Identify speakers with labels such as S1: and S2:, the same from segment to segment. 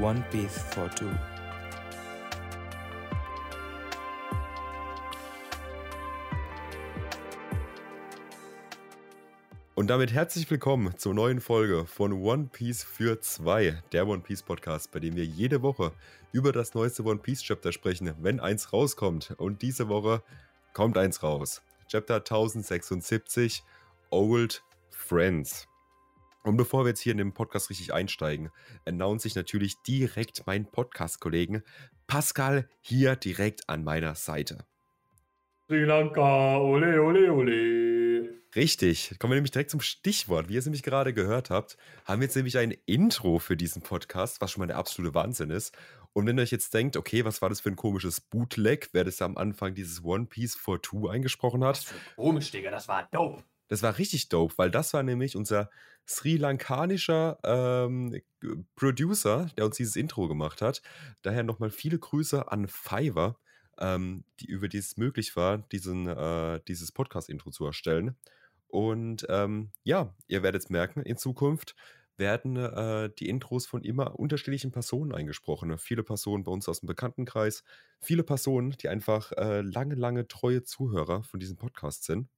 S1: One Piece for Two.
S2: Und damit herzlich willkommen zur neuen Folge von One Piece für zwei, der One Piece Podcast, bei dem wir jede Woche über das neueste One Piece Chapter sprechen, wenn eins rauskommt. Und diese Woche kommt eins raus. Chapter 1076, Old Friends. Und bevor wir jetzt hier in den Podcast richtig einsteigen, announce ich natürlich direkt meinen Podcast-Kollegen Pascal hier direkt an meiner Seite.
S3: Sri Lanka, ole, ole, ole.
S2: Richtig, kommen wir nämlich direkt zum Stichwort. Wie ihr es nämlich gerade gehört habt, haben wir jetzt nämlich ein Intro für diesen Podcast, was schon mal der absolute Wahnsinn ist. Und wenn ihr euch jetzt denkt, okay, was war das für ein komisches Bootleg, wer das am Anfang dieses One Piece for Two eingesprochen hat.
S3: Was für komisch, Digga, das war dope.
S2: Das war richtig dope, weil das war nämlich unser sri lankanischer ähm, Producer, der uns dieses Intro gemacht hat. Daher nochmal viele Grüße an Fiverr, ähm, die, über die es möglich war, diesen, äh, dieses Podcast-Intro zu erstellen. Und ähm, ja, ihr werdet es merken, in Zukunft werden äh, die Intros von immer unterschiedlichen Personen eingesprochen. Viele Personen bei uns aus dem Bekanntenkreis, viele Personen, die einfach äh, lange, lange treue Zuhörer von diesem Podcast sind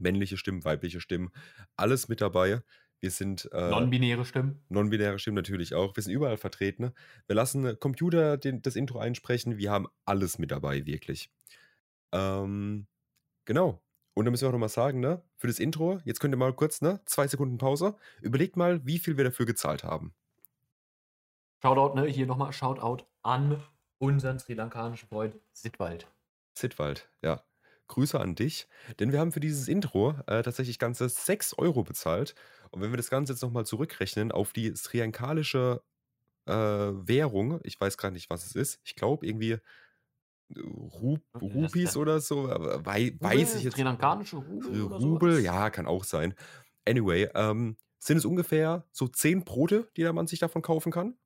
S2: männliche Stimmen, weibliche Stimmen, alles mit dabei. Wir sind.
S3: Äh, Non-binäre Stimmen.
S2: Non-binäre Stimmen natürlich auch. Wir sind überall vertreten. Wir lassen Computer den, das Intro einsprechen. Wir haben alles mit dabei, wirklich. Ähm, genau. Und dann müssen wir auch nochmal sagen, ne, für das Intro, jetzt könnt ihr mal kurz, ne, zwei Sekunden Pause. Überlegt mal, wie viel wir dafür gezahlt haben.
S3: Shoutout, ne, hier nochmal Shoutout an unseren sri lankanischen Freund Sidwald.
S2: Sidwald, ja. Grüße an dich, denn wir haben für dieses Intro äh, tatsächlich ganze 6 Euro bezahlt. Und wenn wir das Ganze jetzt nochmal zurückrechnen auf die sriankalische äh, Währung, ich weiß gar nicht, was es ist, ich glaube irgendwie äh, Ru Rupees oder so, wei weiß ich jetzt.
S3: Sri lankanische Rubel?
S2: Rubel, ja, kann auch sein. Anyway, ähm, sind es ungefähr so 10 Brote, die der Mann sich davon kaufen kann.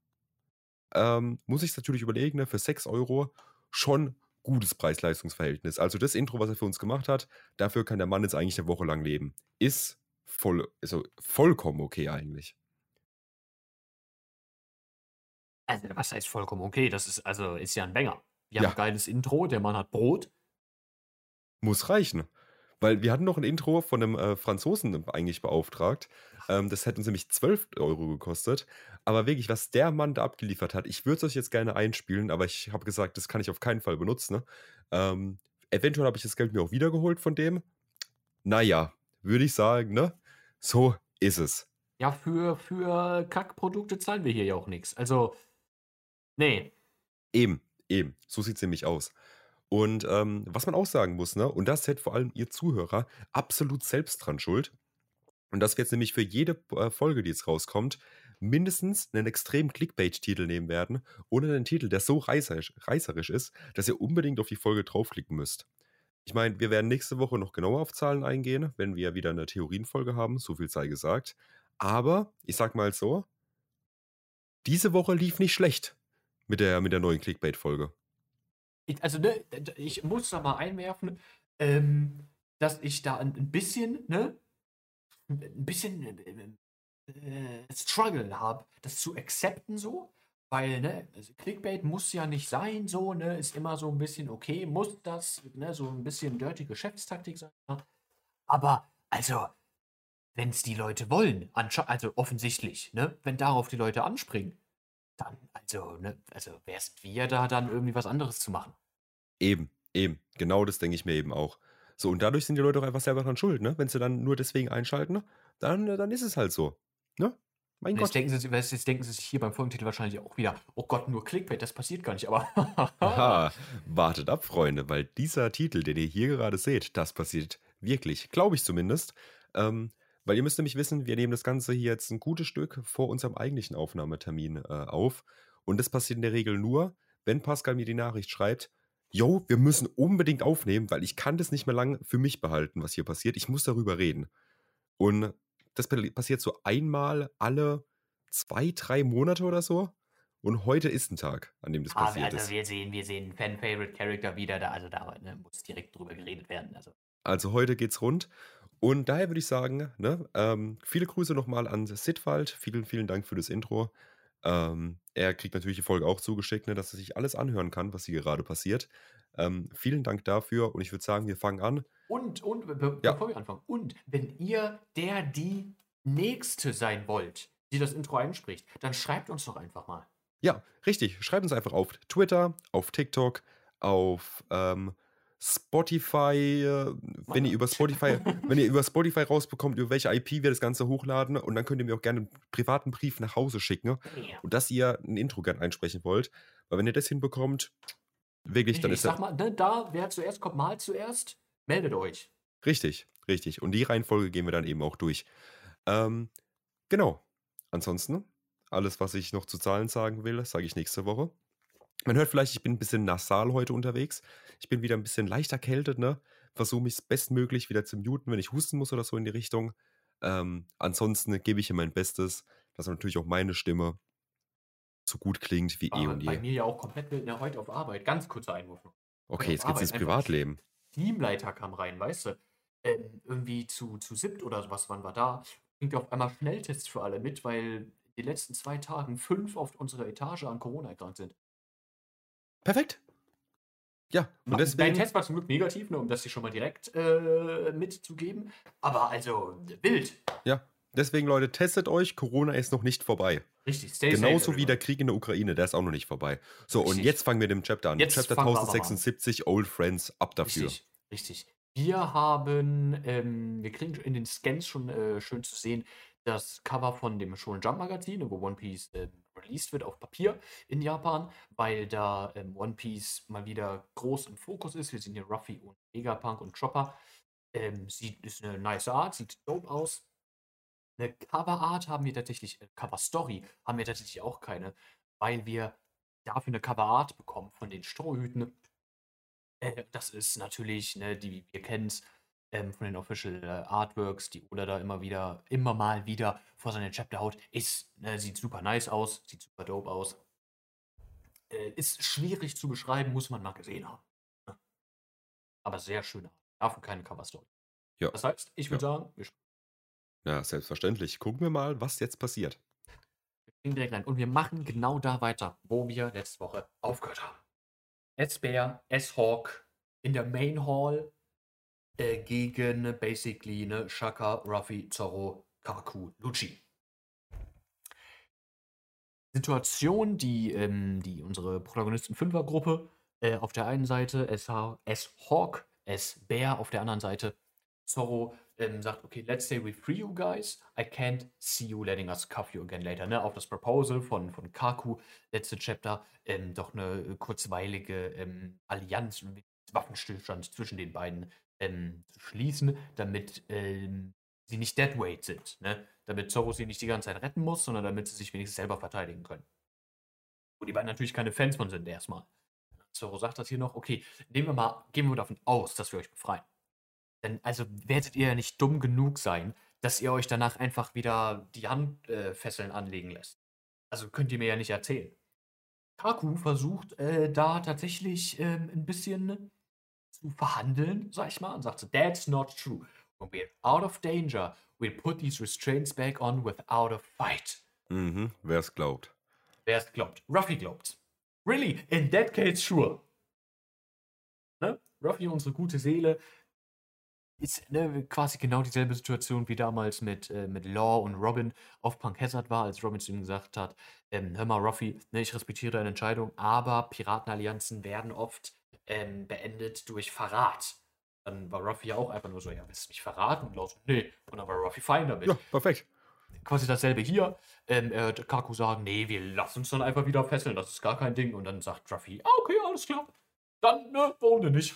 S2: Ähm, muss ich es natürlich überlegen, ne, für 6 Euro schon gutes Preis-Leistungs-Verhältnis. Also das Intro, was er für uns gemacht hat, dafür kann der Mann jetzt eigentlich eine Woche lang leben. Ist voll, also vollkommen okay eigentlich.
S3: Also, was heißt vollkommen okay? Das ist also ist ja ein Banger. Wir haben ja. ein geiles Intro, der Mann hat Brot.
S2: Muss reichen. Weil wir hatten noch ein Intro von einem äh, Franzosen eigentlich beauftragt. Ähm, das hätte uns nämlich 12 Euro gekostet. Aber wirklich, was der Mann da abgeliefert hat, ich würde es euch jetzt gerne einspielen, aber ich habe gesagt, das kann ich auf keinen Fall benutzen. Ne? Ähm, eventuell habe ich das Geld mir auch wiedergeholt von dem. Naja, würde ich sagen, ne? So ist es.
S3: Ja, für, für Kackprodukte zahlen wir hier ja auch nichts. Also, nee.
S2: Eben, eben. So sieht es nämlich aus. Und ähm, was man auch sagen muss, ne, und das hätte vor allem ihr Zuhörer absolut selbst dran schuld. Und dass wir jetzt nämlich für jede äh, Folge, die jetzt rauskommt, mindestens einen extremen Clickbait-Titel nehmen werden oder einen Titel, der so reißerisch, reißerisch ist, dass ihr unbedingt auf die Folge draufklicken müsst. Ich meine, wir werden nächste Woche noch genauer auf Zahlen eingehen, wenn wir wieder eine Theorienfolge haben, so viel sei gesagt. Aber ich sag mal so, diese Woche lief nicht schlecht mit der, mit der neuen Clickbait-Folge.
S3: Also, ne, ich muss da mal einwerfen, ähm, dass ich da ein bisschen, ne, ein bisschen äh, äh, Struggle habe, das zu akzepten so. Weil, ne, also Clickbait muss ja nicht sein, so, ne, ist immer so ein bisschen, okay, muss das, ne, so ein bisschen dirty Geschäftstaktik sein. Aber, also, wenn es die Leute wollen, also offensichtlich, ne, wenn darauf die Leute anspringen, dann, also, ne, also, sind wir da dann irgendwie was anderes zu machen?
S2: Eben, eben, genau das denke ich mir eben auch. So, und dadurch sind die Leute auch einfach selber dran schuld, ne? Wenn sie dann nur deswegen einschalten, dann, dann ist es halt so. Ne?
S3: Mein jetzt Gott. Denken sie, jetzt denken sie sich hier beim Folgentitel wahrscheinlich auch wieder, oh Gott, nur Clickbait, das passiert gar nicht, aber.
S2: Aha, wartet ab, Freunde, weil dieser Titel, den ihr hier gerade seht, das passiert wirklich, glaube ich zumindest. Ähm, weil ihr müsst nämlich wissen, wir nehmen das Ganze hier jetzt ein gutes Stück vor unserem eigentlichen Aufnahmetermin äh, auf. Und das passiert in der Regel nur, wenn Pascal mir die Nachricht schreibt, yo, wir müssen unbedingt aufnehmen, weil ich kann das nicht mehr lang für mich behalten, was hier passiert. Ich muss darüber reden. Und das passiert so einmal alle zwei, drei Monate oder so. Und heute ist ein Tag, an dem das ah, passiert
S3: also
S2: ist.
S3: Wir sehen, wir sehen Fan-Favorite-Character wieder da, also da ne, muss direkt drüber geredet werden. Also.
S2: also heute geht's rund. Und daher würde ich sagen, ne, ähm, viele Grüße nochmal an Sidwald. Vielen, vielen Dank für das Intro. Ähm, er kriegt natürlich die Folge auch zugeschickt, ne, dass er sich alles anhören kann, was hier gerade passiert. Ähm, vielen Dank dafür und ich würde sagen, wir fangen an.
S3: Und, und, be
S2: Ja.
S3: bevor wir anfangen, und wenn ihr der, die Nächste sein wollt, die das Intro einspricht, dann schreibt uns doch einfach mal.
S2: Ja, richtig. Schreibt uns einfach auf Twitter, auf TikTok, auf ähm, Spotify. Äh, wenn ihr über Spotify, wenn ihr über Spotify rausbekommt, über welche IP wir das Ganze hochladen, und dann könnt ihr mir auch gerne einen privaten Brief nach Hause schicken und dass ihr ein Intro gern einsprechen wollt. Weil wenn ihr das hinbekommt, wirklich, dann
S3: ich
S2: ist
S3: sag
S2: das
S3: mal, ne, da, wer zuerst kommt, mal zuerst, meldet euch.
S2: richtig, richtig. Und die Reihenfolge gehen wir dann eben auch durch. Ähm, genau. Ansonsten, alles, was ich noch zu Zahlen sagen will, sage ich nächste Woche. Man hört vielleicht, ich bin ein bisschen nasal heute unterwegs. Ich bin wieder ein bisschen leicht erkältet, ne? Versuche mich bestmöglich wieder zu muten, wenn ich husten muss oder so in die Richtung. Ähm, ansonsten gebe ich hier mein Bestes, dass natürlich auch meine Stimme so gut klingt wie eh
S3: War
S2: und
S3: bei
S2: je.
S3: mir ja auch komplett wild, ne, heute auf Arbeit. Ganz kurzer Einwurf noch.
S2: Okay, jetzt geht's ins
S3: Arbeit einfach
S2: Privatleben.
S3: Teamleiter kam rein, weißt du? Ähm, irgendwie zu, zu siebt oder sowas, wann war da? Bringt auf einmal Schnelltests für alle mit, weil die letzten zwei Tagen fünf auf unserer Etage an Corona erkrankt sind.
S2: Perfekt. Ja, und
S3: Dein
S2: deswegen.
S3: Test war zum Glück negativ, nur um das hier schon mal direkt äh, mitzugeben. Aber also wild.
S2: Ja, deswegen, Leute, testet euch. Corona ist noch nicht vorbei.
S3: Richtig, stay safe,
S2: Genauso wie
S3: everyone.
S2: der Krieg in der Ukraine, der ist auch noch nicht vorbei. So, und
S3: Richtig.
S2: jetzt fangen wir mit dem Chapter an.
S3: Jetzt
S2: Chapter
S3: fangen wir aber mal an.
S2: 1076, Old Friends, ab dafür.
S3: Richtig, richtig. Wir haben, ähm, wir kriegen in den Scans schon äh, schön zu sehen, das Cover von dem Shonen Jump Magazin, wo One Piece ähm, released wird auf Papier in Japan, weil da ähm, One Piece mal wieder groß im Fokus ist. Wir sehen hier Ruffy und Vegapunk und Chopper. Ähm, sieht, ist eine nice Art, sieht dope aus. Eine Cover-Art haben wir tatsächlich, äh, Cover-Story haben wir tatsächlich auch keine, weil wir dafür eine Cover-Art bekommen von den Strohhüten. Äh, das ist natürlich, ne, die, wir kennen es ähm, von den Official äh, Artworks, die Oda da immer wieder, immer mal wieder vor seine Chapter haut. Ist, ne, sieht super nice aus, sieht super dope aus. Äh, ist schwierig zu beschreiben, muss man mal gesehen haben. Aber sehr schön. Dafür keine Cover-Story.
S2: Ja.
S3: Das heißt, ich würde sagen, wir
S2: Ja, selbstverständlich. Gucken wir mal, was jetzt passiert.
S3: springen direkt rein. Und wir machen genau da weiter, wo wir letzte Woche aufgehört haben. S-Bear, S-Hawk in der Main Hall äh, gegen basically ne, Shaka, Ruffy, Zorro, Kaku, Lucci. Situation, die, ähm, die unsere Protagonisten-Fünfer-Gruppe äh, auf der einen Seite, S-Ha- S-Hawk, S-Bear auf der anderen Seite, Zorro ähm, sagt, okay, let's say we free you guys. I can't see you letting us cuff you again later. Ne? Auf das Proposal von, von Kaku, letzte Chapter, ähm, doch eine kurzweilige ähm, Allianz, Waffenstillstand zwischen den beiden ähm, zu schließen, damit ähm, sie nicht deadweight sind. Ne? Damit Zorro sie nicht die ganze Zeit retten muss, sondern damit sie sich wenigstens selber verteidigen können. Wo die beiden natürlich keine Fans von sind, erstmal. Zorro sagt das hier noch, okay, nehmen wir mal, gehen wir davon aus, dass wir euch befreien. Denn also werdet ihr ja nicht dumm genug sein, dass ihr euch danach einfach wieder die Handfesseln äh, anlegen lässt. Also könnt ihr mir ja nicht erzählen. Kaku versucht äh, da tatsächlich ähm, ein bisschen zu verhandeln, sag ich mal, und sagt so, that's not true. When we're out of danger, we'll put these restraints back on without a fight.
S2: Mhm, wer es glaubt.
S3: Wer es glaubt? Ruffy glaubt's. Really? In that case, sure. Ne? Ruffy, unsere gute Seele, ist ne, quasi genau dieselbe Situation wie damals mit, äh, mit Law und Robin auf Punk Hazard war, als Robin zu ihm gesagt hat, ähm, hör mal Ruffy, ne, ich respektiere deine Entscheidung, aber Piratenallianzen werden oft ähm, beendet durch Verrat. Dann war Ruffy ja auch einfach nur so, ja, willst du mich verraten? Und so, nee. Und dann war Ruffy fein damit
S2: Ja, perfekt.
S3: quasi dasselbe hier. Ähm, äh, Kaku sagen, nee, wir lassen uns dann einfach wieder fesseln, das ist gar kein Ding. Und dann sagt Ruffy, ah, okay, alles klar. Dann, ne, warum denn nicht?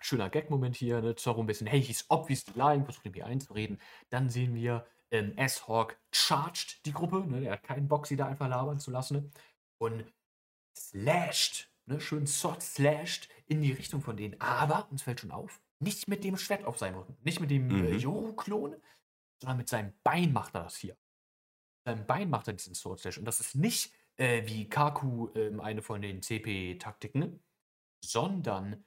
S3: Schöner Gag-Moment hier, ne? Zorro ein bisschen, hey, he's obviously lying, versucht ihm hier einzureden. Dann sehen wir, ähm, S-Hawk charged die Gruppe, ne? Der hat keinen Bock, sie da einfach labern zu lassen. Ne? Und slashed, ne? Schön Sword slashed in die Richtung von denen. Aber, uns fällt schon auf, nicht mit dem Schwert auf seinem Rücken, nicht mit dem
S2: Mhm.
S3: äh, Yoru-Klon, sondern mit seinem Bein macht er das hier. Mit seinem Bein macht er diesen Sword Slash. Und das ist nicht äh, wie Kaku ähm, eine von den CP-Taktiken, sondern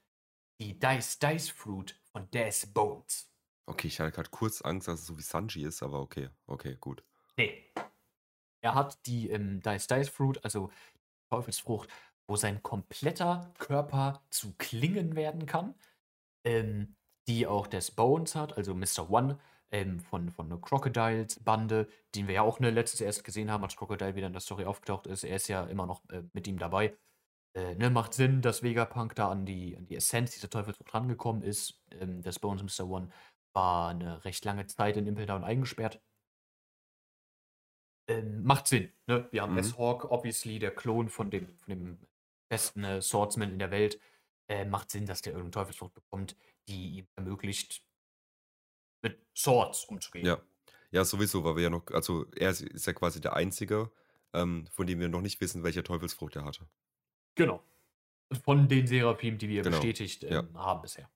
S3: die Dice Dice Fruit von Death Bones.
S2: Okay, ich hatte gerade kurz Angst, dass es so wie Sanji ist, aber okay, okay, gut.
S3: Nee. Er hat die ähm, Dice Dice Fruit, also Teufelsfrucht, wo sein kompletter Körper zu Klingen werden kann, ähm, die auch des Bones hat, also Mr. One ähm, von, von der Crocodiles Bande, den wir ja auch ne, letztes erst gesehen haben, als Crocodile wieder in der Story aufgetaucht ist. Er ist ja immer noch äh, mit ihm dabei. Äh, ne, macht Sinn, dass Vegapunk da an die, an die Essenz dieser Teufelsfrucht rangekommen ist. Ähm, das Bones Mr. One war eine recht lange Zeit in Impel Down eingesperrt. Ähm, macht Sinn. Ne? Wir haben mhm. S-Hawk, obviously, der Klon von dem, von dem besten äh, Swordsman in der Welt. Äh, macht Sinn, dass der irgendeine Teufelsfrucht bekommt, die ihm ermöglicht, mit Swords umzugehen.
S2: Ja. Ja, sowieso, weil wir ja noch, also er ist ja quasi der Einzige, ähm, von dem wir noch nicht wissen, welche Teufelsfrucht er hatte.
S3: Genau. Von den Seraphim, die wir genau. bestätigt ähm, ja. haben bisher.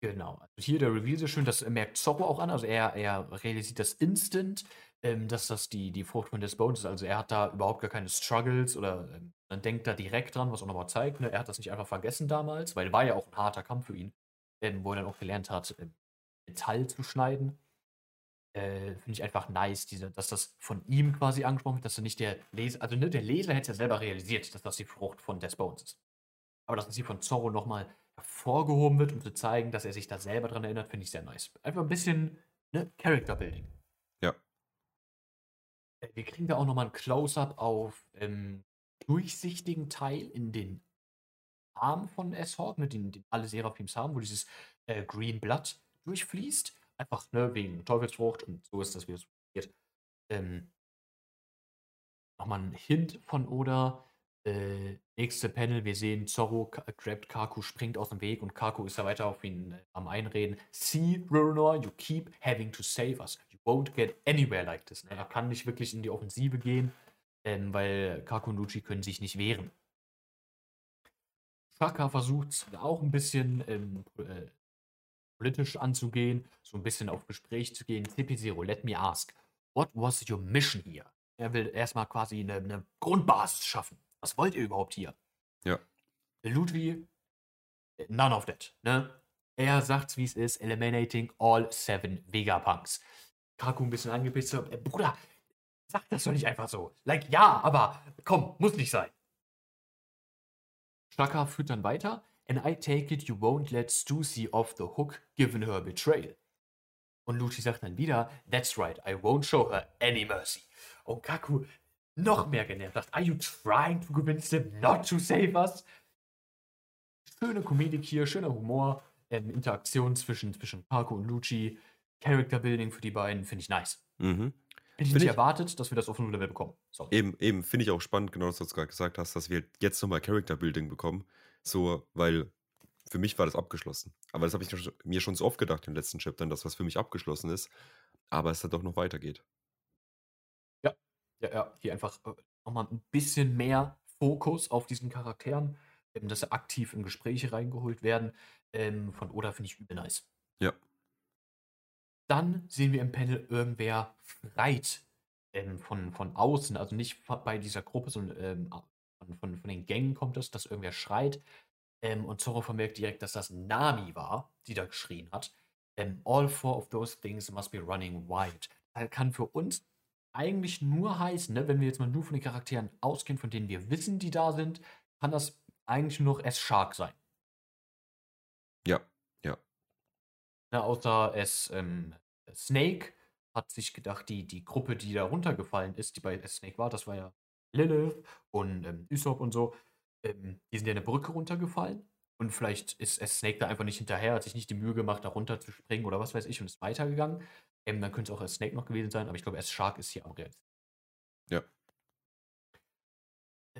S3: Genau. Also hier der Reveal sehr schön, das merkt Zorro auch an. Also er, er realisiert das instant, ähm, dass das die, die Frucht von des Bones ist. Also er hat da überhaupt gar keine Struggles oder ähm, man denkt da direkt dran, was auch nochmal zeigt. Ne? Er hat das nicht einfach vergessen damals, weil war ja auch ein harter Kampf für ihn, ähm, wo er dann auch gelernt hat, ähm, Metall zu schneiden. Äh, Finde ich einfach nice, diese, dass das von ihm quasi angesprochen wird, dass er nicht der Leser, also ne, der Leser hätte ja selber realisiert, dass das die Frucht von Des Bones ist. Aber dass sie von Zorro nochmal hervorgehoben wird, um zu zeigen, dass er sich da selber dran erinnert, finde ich sehr nice. Einfach ein bisschen ne, Character Building. Äh, wir kriegen da auch nochmal ein Close-up auf ähm, durchsichtigen Teil in den Arm von S-Hawk, ne, den, den alle Seraphims haben, wo dieses äh, Green Blood durchfließt. Einfach ne, wegen Teufelsfrucht und so ist das, wie es passiert. Ähm, nochmal ein Hint von Oda äh, nächste Panel, wir sehen Zorro grabt Kaku, springt aus dem Weg und Kaku ist da weiter auf ihn äh, am Einreden. See, Ruronoa, you keep having to save us. Won't get anywhere like this. Ne? Er kann nicht wirklich in die Offensive gehen, ähm, weil Kaku und Lucci können sich nicht wehren. Shaka versucht auch ein bisschen ähm, äh, politisch anzugehen, so ein bisschen auf Gespräch zu gehen. CP0, let me ask, what was your mission here? Er will erstmal quasi eine, eine Grundbasis schaffen was wollt ihr überhaupt hier?
S2: Ja.
S3: Ludwig, none of that, ne? Er sagt's, wie es ist, eliminating all seven Vegapunks. Kaku ein bisschen angepisst, so, äh, Bruder, sag das doch nicht einfach so. Like, ja, aber komm, muss nicht sein. Shaka führt dann weiter. And I take it you won't let Stussy off the hook given her betrayal. Und Luchi sagt dann wieder, that's right, I won't show her any mercy. Und Kaku noch mehr genervt. Dachte, are you trying to convince them not to save us? Schöne Komödie hier, schöner Humor, ähm, Interaktion zwischen, zwischen Parko und Lucci, Character Building für die beiden, finde ich nice.
S2: Mhm.
S3: Hätte ich nicht erwartet, dass wir das auf einem Level bekommen.
S2: Sorry. Eben, eben finde ich auch spannend, genau was du gerade gesagt hast, dass wir jetzt nochmal Character Building bekommen. So, weil für mich war das abgeschlossen. Aber das habe ich mir schon so oft gedacht in den letzten Chaptern, dass was für mich abgeschlossen ist, aber es dann doch noch weitergeht.
S3: Ja, ja, hier einfach äh, nochmal ein bisschen mehr Fokus auf diesen Charakteren, ähm, dass sie aktiv in Gespräche reingeholt werden. Ähm, von Oda finde ich übel nice.
S2: Ja.
S3: Dann sehen wir im Panel, irgendwer schreit ähm, von, von außen, also nicht bei dieser Gruppe, sondern ähm, von, von, den Gängen kommt es, dass irgendwer schreit. Ähm, und Zorro vermerkt direkt, dass das Nami war, die da geschrien hat. Ähm, all four of those things must be running wild. Das kann für uns eigentlich nur heißen, ne, wenn wir jetzt mal nur von den Charakteren ausgehen, von denen wir wissen, die da sind, kann das eigentlich nur noch S-Shark sein.
S2: Ja, ja.
S3: Ne, außer S ähm, Snake hat sich gedacht, die, die Gruppe, die da runtergefallen ist, die bei S Snake war, das war ja Lilith und ähm, Usopp und so, ähm, die sind ja eine Brücke runtergefallen. Und vielleicht ist S Snake da einfach nicht hinterher, hat sich nicht die Mühe gemacht, da runter zu springen oder was weiß ich und ist weitergegangen. Ähm, dann könnte es auch als Snake noch gewesen sein, aber ich glaube, erst Shark ist hier am realistischsten.
S2: Ja.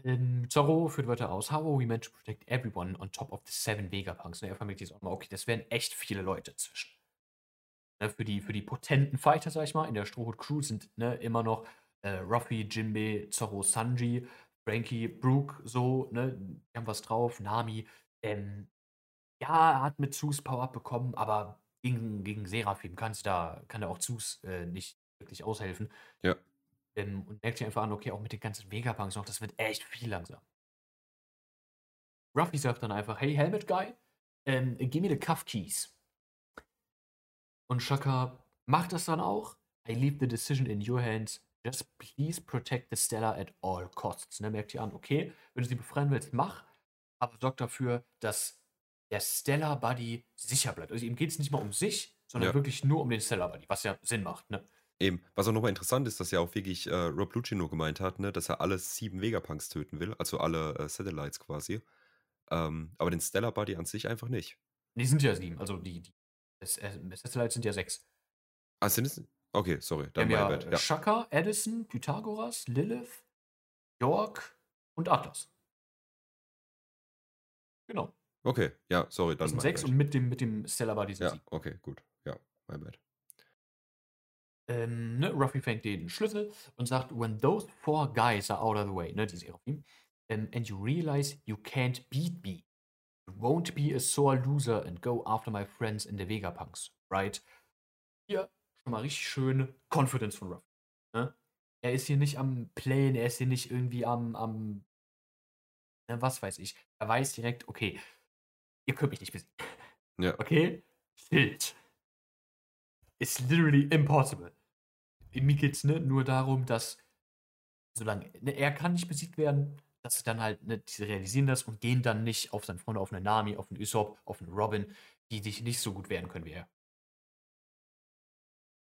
S3: Ähm, Zorro führt weiter aus. How are we meant to protect everyone on top of the seven Vegapunks? Und er vermittelt jetzt auch mal, okay, das wären echt viele Leute zwischen. Ne, für, die, für die potenten Fighter, sag ich mal, in der Strohhut Crew sind ne, immer noch äh, Ruffy, Jinbe, Zorro, Sanji, Frankie, Brooke, so, ne, die haben was drauf, Nami. Ähm, ja, er hat mit Zeus Power bekommen, aber gegen, gegen Seraphim kannst da, kann er auch Zeus äh, nicht wirklich aushelfen.
S2: Ja.
S3: Ähm, und merkt sich einfach an, okay, auch mit den ganzen Vegapunks noch, das wird echt viel langsam. Ruffy sagt dann einfach, hey Helmet Guy, ähm, give me the cuff keys. Und Shaka macht das dann auch. I leave the decision in your hands. Just please protect the Stellar at all costs. Ne, merkt ihr an, okay, wenn du sie befreien willst, mach, aber sorg dafür, dass der Stellar Buddy sicher bleibt. Also ihm geht es nicht mal um sich, sondern
S2: Ja.
S3: wirklich nur um den Stellar Buddy, was ja Sinn macht. Ne?
S2: Eben, was auch nochmal interessant ist, dass ja auch wirklich äh, Rob Lucino gemeint hat, ne, dass er alle sieben Vegapunks töten will, also alle äh, Satellites quasi. Ähm, aber den Stellar Buddy an sich einfach nicht.
S3: Die sind ja sieben, also die, die das, äh, Satellites sind ja sechs.
S2: Ah, sind es? Okay, sorry, dann mein
S3: ja,
S2: Bad.
S3: äh,
S2: Ja.
S3: Shaka, Edison, Pythagoras, Lilith, York und Atlas. Genau.
S2: Okay, ja, sorry,
S3: Das
S2: dann
S3: sind
S2: mein
S3: sechs
S2: Bad.
S3: und mit dem, mit dem Stellar Buddy sind
S2: Ja,
S3: sieben.
S2: okay, gut. Ja, mein Bad.
S3: Ähm, ne, Ruffy fängt den Schlüssel und sagt, when those four guys are out of the way, ne, die Seraphim, um, and you realize you can't beat me, you won't be a sore loser and go after my friends in the Vegapunks, right? Hier schon mal richtig schön Confidence von Ruffy. Ne? Er ist hier nicht am Playen, er ist hier nicht irgendwie am, am ne, was weiß ich. Er weiß direkt, okay, ihr könnt mich nicht besiegen.
S2: Ja.
S3: Okay? Schild. It's literally impossible. Mir geht's ne, nur darum, dass solange ne, er kann nicht besiegt werden, dass sie dann halt, ne, die realisieren das und gehen dann nicht auf seinen Freund, auf eine Nami, auf einen Usopp, auf einen Robin, die sich nicht so gut wehren können wie er.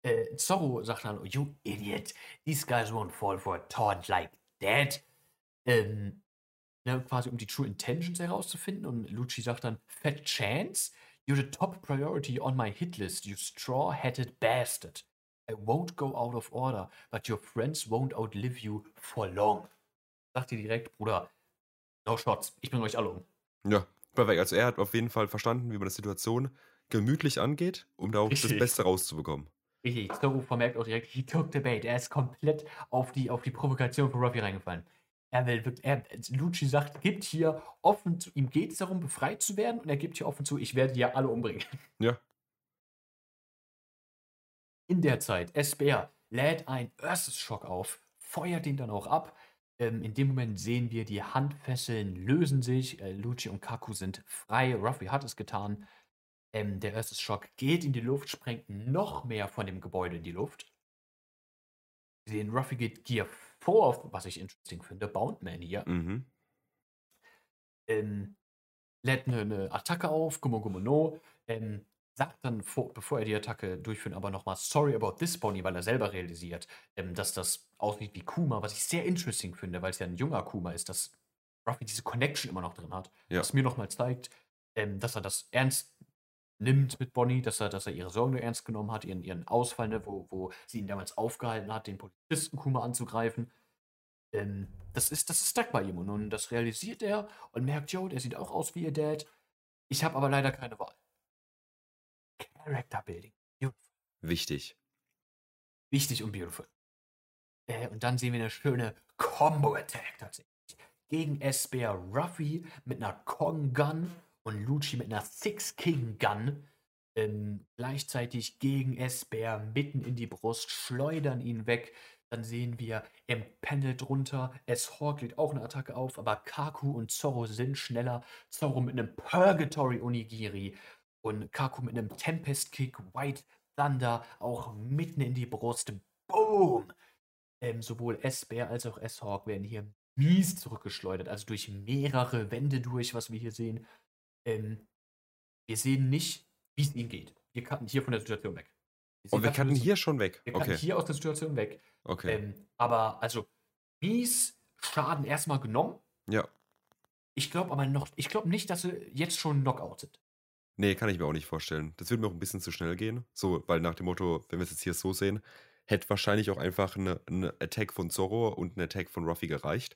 S3: Äh, Zorro sagt dann, you idiot, these guys won't fall for a taunt like that. Ähm, ne, quasi um die True Intentions herauszufinden und Lucci sagt dann, fat chance? You're the top priority on my hit list, you straw-hatted bastard. I won't go out of order, but your friends won't outlive you for long. Sagt ihr direkt, Bruder, no shots, ich bringe euch alle um.
S2: Ja, perfekt. Also er hat auf jeden Fall verstanden, wie man die Situation gemütlich angeht, um da auch das
S3: Richtig.
S2: Beste rauszubekommen.
S3: Richtig, Zorro vermerkt auch direkt, he took the bait. Er ist komplett auf die, auf die Provokation von Ruffy reingefallen. Er will wirklich, er, Lucci sagt, gibt hier offen zu, ihm geht es darum, befreit zu werden und er gibt hier offen zu, ich werde ja alle umbringen.
S2: Ja.
S3: In der Zeit, SBR lädt ein erstes Schock auf, feuert ihn dann auch ab. Ähm, in dem Moment sehen wir, die Handfesseln lösen sich, äh, Lucci und Kaku sind frei, Ruffy hat es getan. Ähm, der erste Schock geht in die Luft, sprengt noch mehr von dem Gebäude in die Luft. Wir sehen, Ruffy geht Gear 4 auf, was ich interesting finde, Boundman hier.
S2: Mhm.
S3: ähm, lädt eine, eine Attacke auf, Gummo Gummo No, ähm, sagt dann, vor, bevor er die Attacke durchführt, aber nochmal sorry about this, Bonnie, weil er selber realisiert, ähm, dass das aussieht wie Kuma, was ich sehr interesting finde, weil es ja ein junger Kuma ist, dass Ruffy diese Connection immer noch drin hat.
S2: Ja.
S3: Was mir nochmal zeigt, ähm, dass er das ernst nimmt mit Bonnie, dass er, dass er ihre Sorgen nur ernst genommen hat, ihren, ihren Ausfall, ne, wo, wo sie ihn damals aufgehalten hat, den Polizisten Kuma anzugreifen. Ähm, das ist, das ist stuck bei ihm und nun das realisiert er und merkt, yo, der sieht auch aus wie ihr Dad. Ich habe aber leider keine Wahl. Character Building.
S2: Wichtig.
S3: Wichtig und beautiful. Äh, und dann sehen wir eine schöne Combo-Attack tatsächlich. Gegen S-Bear Ruffy mit einer Kong-Gun und Lucci mit einer Six-King-Gun. Ähm, gleichzeitig gegen S-Bear mitten in die Brust, schleudern ihn weg. Dann sehen wir im Panel drunter, S-Hawk legt auch eine Attacke auf, aber Kaku und Zorro sind schneller. Zorro mit einem Purgatory Onigiri und Kaku mit einem Tempest Kick, White Thunder auch mitten in die Brust. Boom! Ähm, sowohl S-Bear als auch S-Hawk werden hier mies zurückgeschleudert, also durch mehrere Wände durch, was wir hier sehen. Ähm, wir sehen nicht, wie es ihnen geht. Wir cutten hier von der Situation weg. sehen
S2: Und wir cutten hier schon weg.
S3: wir cutten
S2: Okay.
S3: hier aus der Situation weg.
S2: Okay.
S3: Ähm, aber also mies Schaden erstmal genommen.
S2: Ja.
S3: Ich glaube aber noch, ich glaube nicht, dass sie jetzt schon Knockout sind.
S2: Nee, kann ich mir auch nicht vorstellen. Das würde mir auch ein bisschen zu schnell gehen. So, weil nach dem Motto, wenn wir es jetzt hier so sehen, hätte wahrscheinlich auch einfach eine, eine Attack von Zorro und eine Attack von Ruffy gereicht.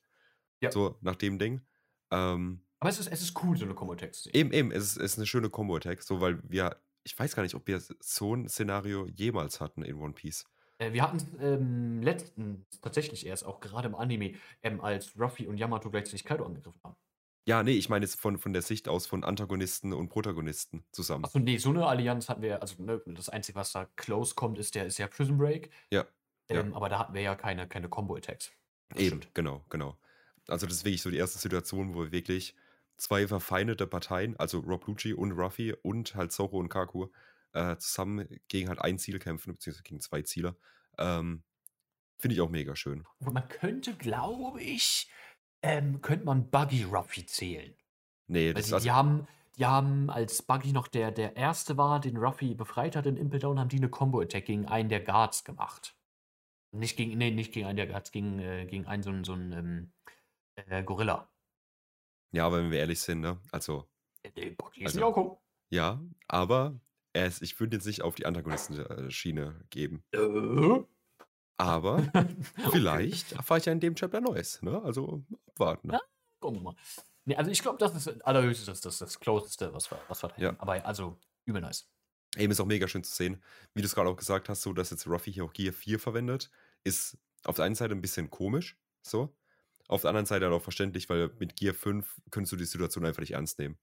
S3: Ja.
S2: So, nach dem Ding. Ähm,
S3: Aber es ist, es ist cool, so eine Combo-Text zu sehen.
S2: eben, eben, es ist, es ist eine schöne Combo-Attack, so, weil wir, ich weiß gar nicht, ob wir so ein Szenario jemals hatten in One Piece.
S3: Äh, wir hatten ähm, letzten tatsächlich erst, auch gerade im Anime, ähm, als Ruffy und Yamato gleichzeitig Kaido angegriffen haben.
S2: Ja, nee, ich meine jetzt von, von der Sicht aus von Antagonisten und Protagonisten zusammen.
S3: Achso, nee, so eine Allianz hatten wir, also ne, das Einzige, was da close kommt, ist der, ist der Prison Break.
S2: Ja, ja.
S3: Ähm, Aber da hatten wir ja keine, keine Combo-Attacks.
S2: Eben,
S3: stimmt.
S2: genau, genau. Also das ist wirklich so die erste Situation, wo wir wirklich zwei verfeindete Parteien, also Rob Lucci und Ruffy und halt Zorro und Kaku, äh, zusammen gegen halt ein Ziel kämpfen, beziehungsweise gegen zwei Ziele. Ähm, Finde ich auch mega schön.
S3: Und man könnte, glaube ich, ähm, könnte man Buggy Ruffy zählen.
S2: Nee, das
S3: die,
S2: also,
S3: die haben, die haben, als Buggy noch der, der Erste war, den Ruffy befreit hat in Impel Down, haben die eine Combo-Attack gegen einen der Guards gemacht. Nicht gegen, nee, nicht gegen einen der Guards, gegen, äh, gegen einen so einen, so einen ähm, äh, Gorilla.
S2: ja, aber wenn wir ehrlich sind, ne? Also,
S3: Äh, nee, Buggy ist
S2: Also-
S3: Yoko.
S2: ja, aber er ist, ich würde jetzt nicht auf die Antagonisten-Schiene geben.
S3: Äh?
S2: Aber vielleicht erfahre ich ja in dem Chapter Neues, ne? Also, abwarten.
S3: Ja. Gucken wir mal. Nee, also ich glaube, das ist allerhöchstens das, das, das Closeste, was wir, was wir da
S2: Ja.
S3: hätten. Aber also, übel nice.
S2: Eben ist auch mega schön zu sehen, wie du es gerade auch gesagt hast, so dass jetzt Ruffy hier auch Gear 4 verwendet, ist auf der einen Seite ein bisschen komisch, so. Auf der anderen Seite halt auch verständlich, weil mit Gear 5 könntest du die Situation einfach nicht ernst nehmen.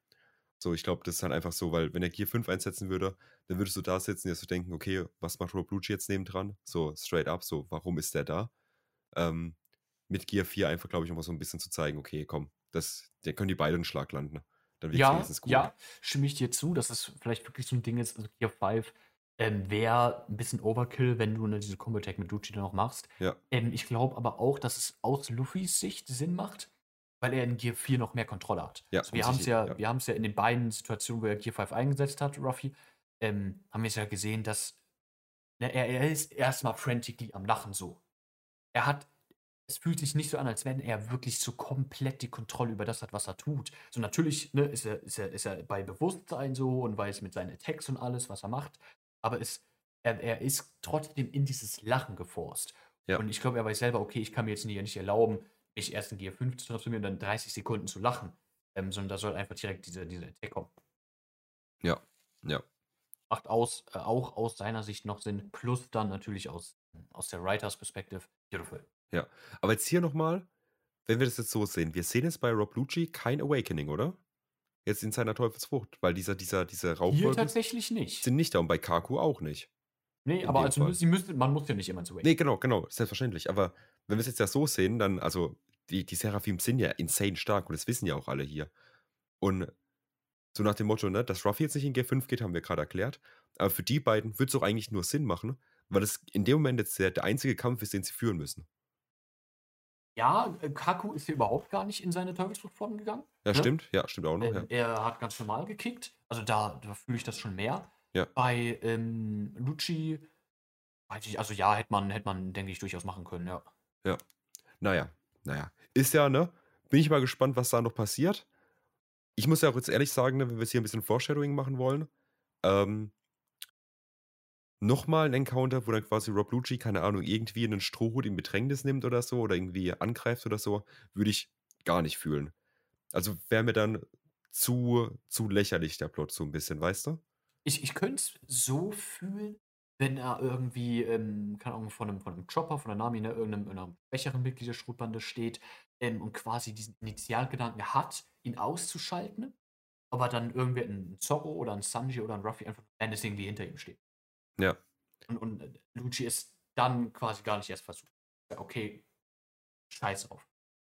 S2: So, ich glaube, das ist halt einfach so, weil wenn er Gear 5 einsetzen würde, dann würdest du da sitzen und dir so denken, okay, was macht Rob Lucci jetzt nebendran? So, straight up, so, warum ist der da? Ähm, mit Gear 4 einfach, glaube ich, nochmal so ein bisschen zu zeigen, okay, komm, das, der können die beiden einen Schlag landen. Dann
S3: Ja,
S2: wenigstens gut.
S3: ja, stimme ich dir zu, dass es vielleicht wirklich so ein Ding ist, also Gear 5 ähm, wäre ein bisschen Overkill, wenn du ne, diese Combo-Attack mit Lucci dann noch machst.
S2: Ja.
S3: Ähm, ich glaube aber auch, dass es aus Luffys Sicht Sinn macht, weil er in Gear 4 noch mehr Kontrolle hat.
S2: Ja,
S3: also wir haben es ja,
S2: ja.
S3: wir haben es ja in den beiden Situationen, wo er Gear 5 eingesetzt hat, Ruffy, ähm, haben wir es ja gesehen, dass ne, er, er ist erstmal frantically am Lachen so. Er hat, es fühlt sich nicht so an, als wenn er wirklich so komplett die Kontrolle über das hat, was er tut. So natürlich ne, ist, er, ist, er, ist er bei Bewusstsein so und weiß mit seinen Attacks und alles, was er macht, aber es, er, er ist trotzdem in dieses Lachen geforst.
S2: Ja.
S3: Und ich glaube, er weiß selber, okay, ich kann mir jetzt nicht, nicht erlauben, mich erst in Gear 5 zu transformieren und dann 30 Sekunden zu lachen. Ähm, sondern da soll einfach direkt diese, diese Attack kommen.
S2: Ja, ja.
S3: Macht aus, äh, auch aus seiner Sicht noch Sinn, plus dann natürlich aus, aus der Writers Perspective. Beautiful.
S2: Aber jetzt hier nochmal, wenn wir das jetzt so sehen, wir sehen jetzt bei Rob Lucci kein Awakening, oder? Jetzt in seiner Teufelsfrucht, weil dieser, dieser, diese
S3: Hier
S2: Rauchwolken
S3: tatsächlich nicht.
S2: sind nicht da und bei Kaku auch nicht.
S3: Nee,
S2: in
S3: aber also
S2: Fall.
S3: sie müsste, man muss ja nicht immer zu
S2: Nee, genau, genau, selbstverständlich. Aber wenn wir es jetzt ja so sehen, dann, also, die, die Seraphim sind ja insane stark und das wissen ja auch alle hier. Und so nach dem Motto, ne, dass Ruffy jetzt nicht in G5 geht, haben wir gerade erklärt. Aber für die beiden würde es doch eigentlich nur Sinn machen, weil es in dem Moment jetzt der, der einzige Kampf ist, den sie führen müssen.
S3: Ja, äh, Kaku ist hier überhaupt gar nicht in seine Teufelsfruchtform gegangen.
S2: Ja,
S3: Ne?
S2: stimmt, ja, stimmt auch noch,
S3: Ähm,
S2: ja.
S3: Er hat ganz normal gekickt. Also da, da fühle ich das schon mehr.
S2: Ja.
S3: Bei ähm, Lucci, also ja, hätte man, hätte man, denke ich, durchaus machen können, ja.
S2: Naja, naja. Ist ja, ne? Bin ich mal gespannt, was da noch passiert. Ich muss ja auch jetzt ehrlich sagen, ne, wenn wir jetzt hier ein bisschen Foreshadowing machen wollen, ähm, nochmal ein Encounter, wo dann quasi Rob Lucci, keine Ahnung, irgendwie einen Strohhut in Bedrängnis nimmt oder so oder irgendwie angreift oder so, würde ich gar nicht fühlen. Also wäre mir dann zu, zu lächerlich der Plot so ein bisschen, weißt du?
S3: Ich, ich könnte es so fühlen, wenn er irgendwie, ähm, keine Ahnung, von einem, von einem Chopper, von der Nami, ne, irgendeinem, irgendeinem schwächeren Mitglied der Schrotbande steht ähm, und quasi diesen Initialgedanken hat, ihn auszuschalten, aber dann irgendwie ein Zorro oder ein Sanji oder ein Ruffy einfach menacingly hinter ihm steht.
S2: Ja.
S3: Und, und äh, Lucci ist dann quasi gar nicht erst versucht. Okay, scheiß auf.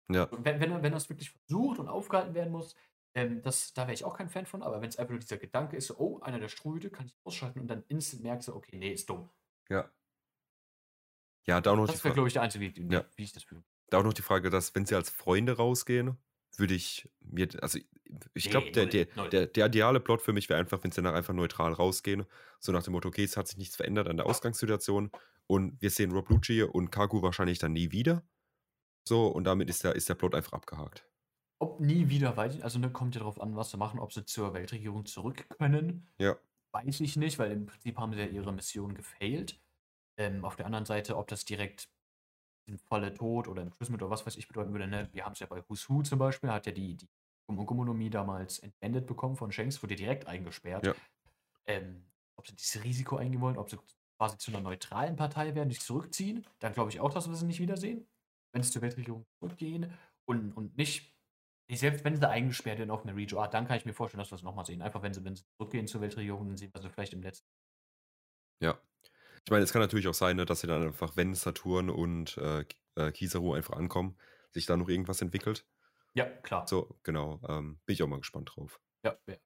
S2: Ja,
S3: Und Wenn, wenn, er, wenn das wirklich versucht und aufgehalten werden muss, ähm, das, da wäre ich auch kein Fan von, aber wenn es einfach nur dieser Gedanke ist, so, oh, einer der Ströde kann ich ausschalten und dann instant merkst du, okay, nee, ist dumm.
S2: ja. Ja, da auch noch die
S3: Das wäre,
S2: Frage.
S3: glaube ich, der einzige Weg, wie-
S2: Ja.
S3: wie ich das fühle.
S2: Da auch noch die Frage, dass, wenn sie als Freunde rausgehen, würde ich mir, also ich
S3: Nee,
S2: glaube, der, der, der, der ideale Plot für mich wäre einfach, wenn sie danach einfach neutral rausgehen. So nach dem Motto, okay, es hat sich nichts verändert an der Ausgangssituation und wir sehen Rob Lucci und Kaku wahrscheinlich dann nie wieder. So, und damit ist der, ist der Plot einfach abgehakt.
S3: Ob nie wieder, ich, also ne, kommt ja darauf an, was sie machen, ob sie zur Weltregierung zurück können,
S2: Ja,
S3: weiß ich nicht, weil im Prinzip haben sie ja ihre Mission gefailt. Ähm, auf der anderen Seite, ob das direkt im Falle Tod oder Imprisonment oder was weiß ich bedeuten würde, ne? wir haben es ja bei Who's Who zum Beispiel, hat ja die, die Gumonomie damals entwendet bekommen von Shanks, wurde direkt eingesperrt.
S2: Ja.
S3: Ähm, ob sie dieses Risiko eingehen wollen, ob sie quasi zu einer neutralen Partei werden, sich zurückziehen, dann glaube ich auch, dass wir sie nicht wiedersehen, wenn sie zur Weltregierung zurückgehen und, und nicht, selbst wenn sie eingesperrt werden auf Merijo, ah, dann kann ich mir vorstellen, dass wir es nochmal sehen. Einfach wenn sie, wenn sie zurückgehen zur Weltregierung, dann sehen wir sie vielleicht im letzten.
S2: ja. Ich meine, es kann natürlich auch sein, ne, dass sie dann einfach, wenn Saturn und äh, äh, Kizaru einfach ankommen, sich da noch irgendwas entwickelt.
S3: Ja, klar.
S2: So, genau. Ähm, bin ich auch mal gespannt drauf.
S3: Ja, ja.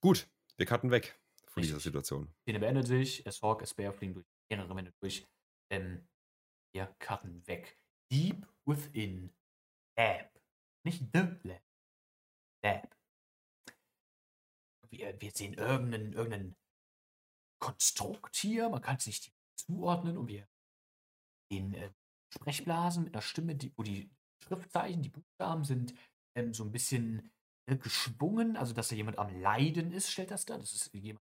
S2: Gut, wir cutten weg von dieser
S3: Richtig.
S2: Situation.
S3: Szene beendet sich, es Hawk, es Bear fliegen durch mehrere Männer durch. Ähm, Wir cutten weg. Deep within lab. Nicht the lab. Lab. Wir, wir sehen irgendeinen, irgendeinen Konstrukt hier. Man kann es nicht zuordnen. Und wir sehen äh, Sprechblasen mit einer Stimme, die, wo die Schriftzeichen, die Buchstaben sind ähm, so ein bisschen äh, geschwungen. Also, dass da jemand am Leiden ist, stellt das dar. Das ist jemand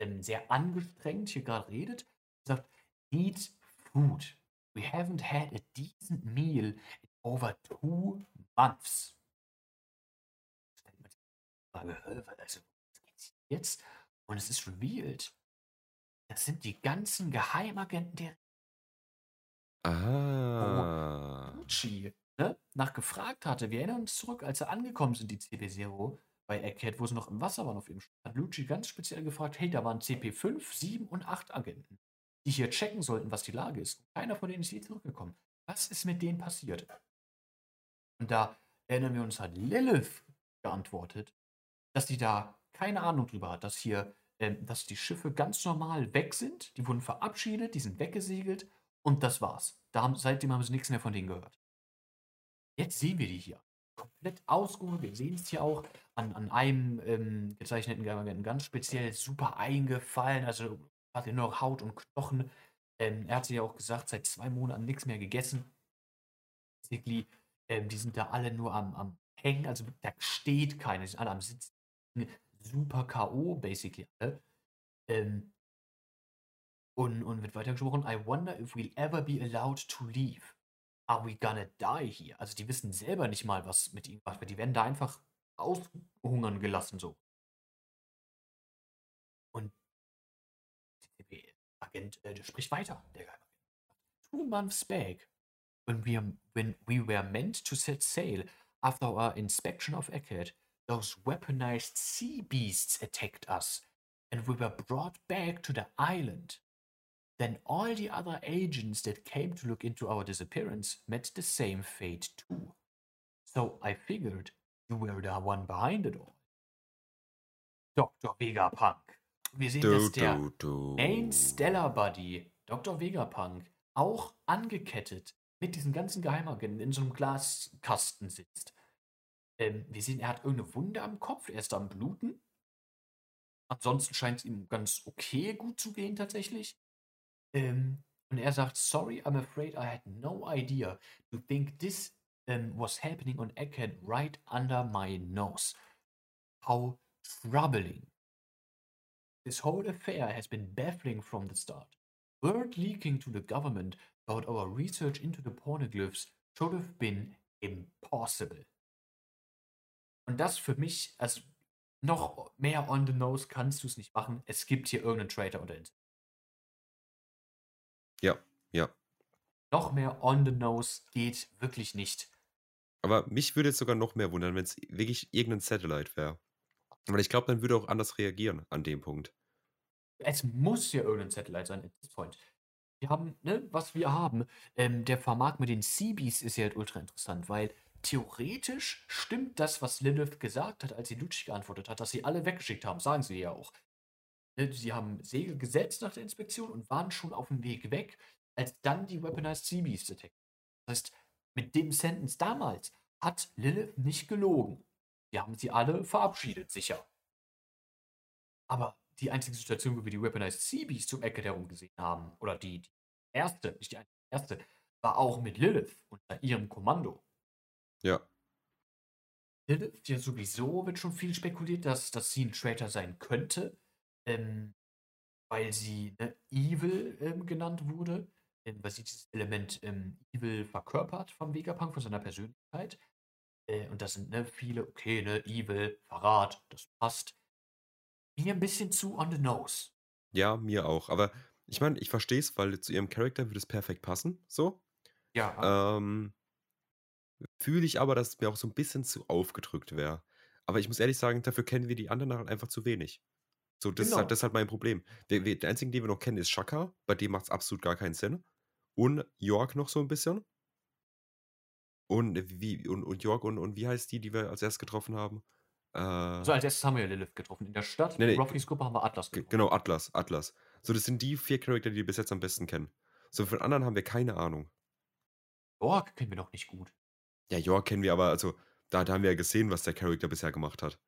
S3: ähm, sehr angestrengt hier gerade redet. Sagt, need food. We haven't had a decent meal in over two months. Frage, also, geht's jetzt? Und es ist revealed. Das sind die ganzen Geheimagenten der
S2: Ah.
S3: Lucci ne, nach gefragt hatte. Wir erinnern uns zurück, als er angekommen sind, die CP0 bei Egghead, wo sie noch im Wasser waren auf dem Schiff, hat Lucci ganz speziell gefragt, hey, da waren CP5, 7 und 8 Agenten, die hier checken sollten, was die Lage ist. Keiner von denen ist je zurückgekommen. Was ist mit denen passiert? Und da erinnern wir uns, hat Lilith geantwortet, dass die da keine Ahnung drüber hat, dass hier, ähm, dass die Schiffe ganz normal weg sind, die wurden verabschiedet, die sind weggesegelt und das war's. Da haben, seitdem haben sie nichts mehr von denen gehört. Jetzt sehen wir die hier. Komplett ausgeholt. Wir sehen es hier auch an, an einem ähm, gezeichneten Geheimagenten ganz speziell super eingefallen. Also hat er nur noch Haut und Knochen. Ähm, er hat sich ja auch gesagt, seit zwei Monaten nichts mehr gegessen. Basically, ähm, die sind da alle nur am, am Hängen. Also da steht keiner. Die sind alle am Sitzen. Super K.O. basically alle. Ähm, und, und wird weitergesprochen, I wonder if we'll ever be allowed to leave. Are we gonna die here? Also die wissen selber nicht mal, was mit ihnen gemacht wird. Die werden da einfach aushungern gelassen so. Und der Agent äh, der spricht weiter, der. Two months back, when we, when we were meant to set sail after our inspection of Eckert, those weaponized sea beasts attacked us, and we were brought back to the island. Then all the other agents that came to look into our disappearance met the same fate too. So I figured you were the one behind it all. Dr. Vegapunk. Wir sehen,
S2: Du,
S3: dass der
S2: du, du.
S3: Main Stellar Buddy, Dr. Vegapunk, auch angekettet mit diesen ganzen Geheimagenten in so einem Glaskasten sitzt. Ähm, wir sehen, er hat irgendeine Wunde am Kopf, er ist am Bluten. Ansonsten scheint es ihm ganz okay gut zu gehen tatsächlich. Ähm, und er sagt, sorry, I'm afraid I had no idea to think this um, was happening on Egghead right under my nose. How troubling. This whole affair has been baffling from the start. Word leaking to the government about our research into the pornoglyphs should have been impossible. Und das für mich, also noch mehr on the nose kannst du es nicht machen. Es gibt hier irgendeinen Traitor unter uns.
S2: Ja, ja.
S3: Noch mehr on the nose geht wirklich nicht.
S2: Aber mich würde jetzt sogar noch mehr wundern, wenn es wirklich irgendein Satellite wäre. Weil ich glaube, dann würde auch anders reagieren an dem Punkt.
S3: Es muss ja irgendein Satellite sein, at this point. Wir haben, ne, was wir haben. Ähm, der Vermarkt mit den Seabees ist ja halt ultra interessant, weil theoretisch stimmt das, was Lilith gesagt hat, als sie Lucci geantwortet hat, dass sie alle weggeschickt haben, sagen sie ja auch. Ne, Sie haben Segel gesetzt nach der Inspektion und waren schon auf dem Weg weg, als dann die Weaponized Seabees attacked. Das heißt, mit dem Sentence damals hat Lilith nicht gelogen. Wir haben sie alle verabschiedet, sicher. Aber die einzige Situation, wo wir die Weaponized Seabees zum Ecke herum gesehen haben, oder die, die erste, nicht die einzige, erste, war auch mit Lilith unter ihrem Kommando.
S2: Ja.
S3: Lilith, ja sowieso wird schon viel spekuliert, dass, dass sie ein Traitor sein könnte, ähm, weil sie ne, Evil ähm, genannt wurde, ähm, weil sie dieses Element ähm, Evil verkörpert vom Vegapunk, von seiner Persönlichkeit. Äh, und das sind ne, viele, okay, ne, Evil, Verrat, das passt. Mir ein bisschen zu on the nose.
S2: Ja, mir auch. Aber ich meine, ich verstehe es, weil zu ihrem Charakter würde es perfekt passen. So.
S3: Ja,
S2: Ähm, Fühle ich aber, dass es mir auch so ein bisschen zu aufgedrückt wäre. Aber ich muss ehrlich sagen, dafür kennen wir die anderen halt einfach zu wenig. So, das, ist,
S3: Genau.
S2: halt, das ist halt mein Problem. Der, der einzige, den wir noch kennen, ist Shaka. Bei dem macht es absolut gar keinen Sinn. Und York noch so ein bisschen. Und wie, und, und York und, und wie heißt die, die wir als erstes getroffen haben? Äh,
S3: so als erstes haben wir ja Lilith getroffen. In der Stadt,
S2: Nee,
S3: mit
S2: nee,
S3: Gruppe haben wir Atlas
S2: Ge-
S3: getroffen.
S2: Genau, Atlas, Atlas. So, das sind die vier Charakter, die wir bis jetzt am besten kennen. So von anderen haben wir keine Ahnung.
S3: York kennen wir doch nicht gut.
S2: Ja, York kennen wir aber, also da, da haben wir ja gesehen, was der Charakter bisher gemacht hat.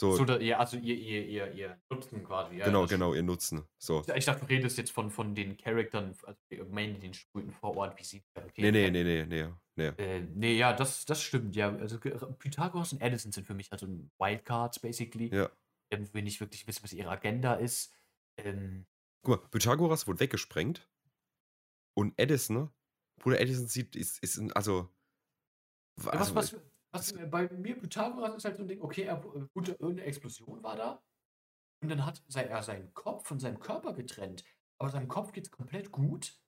S2: So,
S3: So, da, ja, also ihr, ihr, ihr, ihr Nutzen quasi. Ja,
S2: genau, genau, ihr Nutzen. So.
S3: Ich dachte, du redest jetzt von, von den Charaktern, also mainly den Sprüten vor Ort, wie sie
S2: Nee, nee, nee, nee, nee, nee.
S3: Äh, nee, ja, das, das stimmt, ja. Also Pythagoras und Edison sind für mich also Wildcards, basically.
S2: Ja.
S3: Ähm, wo wir nicht wirklich wissen, was ihre Agenda ist. Ähm,
S2: Guck mal, Pythagoras wurde weggesprengt und Edison, ne? Bruder Edison sieht, ist, ist ein, also.
S3: Ja,
S2: also
S3: was, was, was bei mir Pythagoras ist halt so ein Ding, okay, er, gut, irgendeine Explosion war da. Und dann hat er seinen Kopf von seinem Körper getrennt. Aber seinem Kopf geht es komplett gut.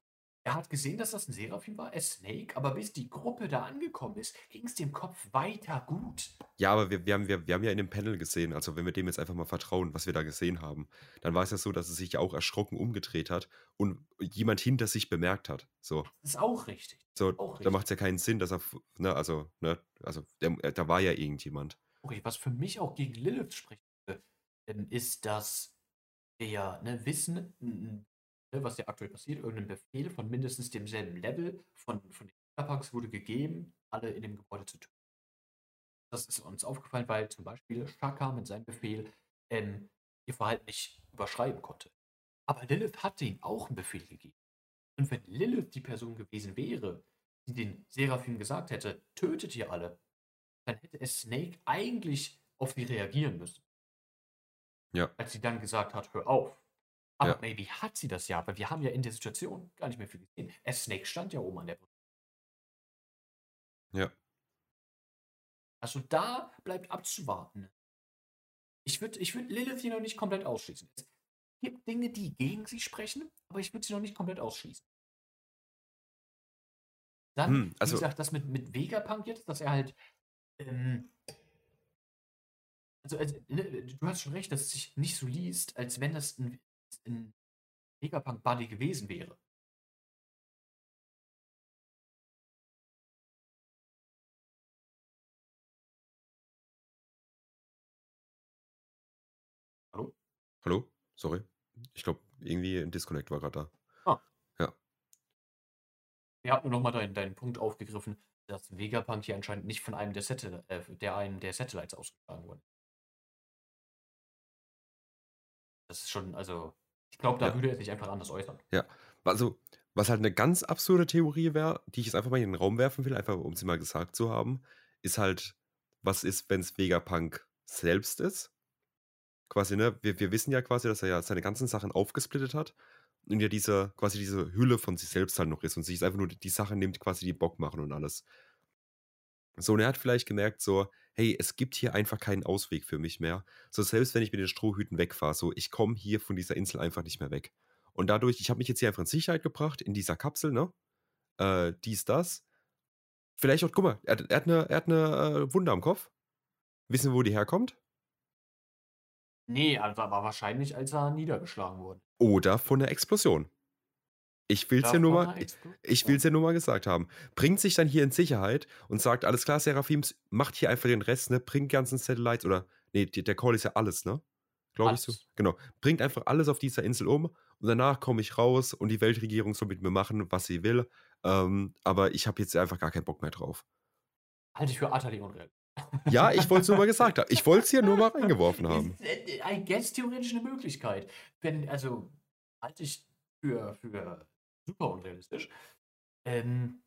S3: Er hat gesehen, dass das ein Seraphim war, er Snake, aber bis die Gruppe da angekommen ist, ging es dem Kopf weiter gut.
S2: Ja, aber wir, wir, haben, wir, wir haben ja in dem Panel gesehen, also wenn wir dem jetzt einfach mal vertrauen, was wir da gesehen haben, dann war es ja so, dass es sich ja auch erschrocken umgedreht hat und jemand hinter sich bemerkt hat. So,
S3: Das ist auch richtig.
S2: so
S3: Auch
S2: da macht es ja keinen Sinn, dass er, ne, also, ne, also der, da war ja irgendjemand.
S3: Okay, was für mich auch gegen Lilith spricht, ist, dass wir ja ne, wissen, ne, was ja aktuell passiert, irgendein Befehl von mindestens demselben Level von, von den Cyberpunks wurde gegeben, alle in dem Gebäude zu töten. Das ist uns aufgefallen, weil zum Beispiel Shaka mit seinem Befehl ähm, ihr Verhalten nicht überschreiben konnte. Aber Lilith hatte ihm auch einen Befehl gegeben. Und wenn Lilith die Person gewesen wäre, die den Seraphim gesagt hätte, tötet ihr alle, dann hätte es Snake eigentlich auf sie reagieren müssen.
S2: Ja.
S3: Als sie dann gesagt hat, hör auf. Aber
S2: Ja.
S3: maybe hat sie das ja, weil wir haben ja in der Situation gar nicht mehr viel gesehen. Es Snake stand ja oben an der Brücke.
S2: Ja.
S3: Also da bleibt abzuwarten. Ich würde ich würd Lilith hier noch nicht komplett ausschließen. Es gibt Dinge, die gegen sie sprechen, aber ich würde sie noch nicht komplett ausschließen. Dann,
S2: Hm, also-
S3: wie gesagt, das mit, mit Vegapunk jetzt, dass er halt. Ähm, also, also, ne, du hast schon recht, dass es sich nicht so liest, als wenn das ein, ein Vegapunk-Buddy gewesen wäre. Hallo?
S2: Hallo? Sorry. Ich glaube, irgendwie ein Disconnect war gerade da.
S3: Wir haben nur nochmal deinen, deinen Punkt aufgegriffen, dass Vegapunk hier anscheinend nicht von einem der, Satel äh, der einen der Satellites ausgeschlagen wurde. Das ist schon, also, ich glaube, da
S2: Ja.
S3: würde er sich einfach anders äußern.
S2: Also, was halt eine ganz absurde Theorie wäre, die ich jetzt einfach mal in den Raum werfen will, einfach um sie mal gesagt zu haben, ist halt, was ist, wenn es Vegapunk selbst ist? Quasi, ne? Wir, wir wissen ja quasi, dass er ja seine ganzen Sachen aufgesplittet hat und ja diese, quasi diese Hülle von sich selbst halt noch ist und sich einfach nur die, die Sachen nimmt, quasi die Bock machen und alles. So, und er hat vielleicht gemerkt, so, hey, es gibt hier einfach keinen Ausweg für mich mehr. So, selbst wenn ich mit den Strohhüten wegfahre, so, ich komme hier von dieser Insel einfach nicht mehr weg. Und dadurch, ich habe mich jetzt hier einfach in Sicherheit gebracht, in dieser Kapsel, ne? Äh, dies, das. Vielleicht auch, guck mal, er, hat- er hat eine, er hat eine äh, Wunde am Kopf. Wissen wir, wo die herkommt?
S3: Nee, also, aber wahrscheinlich, als er niedergeschlagen wurde.
S2: Oder von der Explosion. Ich will es ja nur mal, ich, ich will es ja nur mal gesagt haben. Bringt sich dann hier in Sicherheit und sagt, alles klar, Seraphims, macht hier einfach den Rest, ne? Bringt ganzen Satellites oder, nee, der Call ist ja alles, ne? Glaube ich so. Genau. Bringt einfach alles auf dieser Insel um und danach komme ich raus und die Weltregierung soll mit mir machen, was sie will. Ähm, aber ich habe jetzt einfach gar keinen Bock mehr drauf.
S3: Halte ich für utterly unreal.
S2: Ja, ich wollte es nur mal gesagt haben. Ich wollte es hier nur mal reingeworfen haben.
S3: Ist, äh, I guess theoretisch eine Möglichkeit. Wenn, also, halte ich für, für super unrealistisch. Ähm,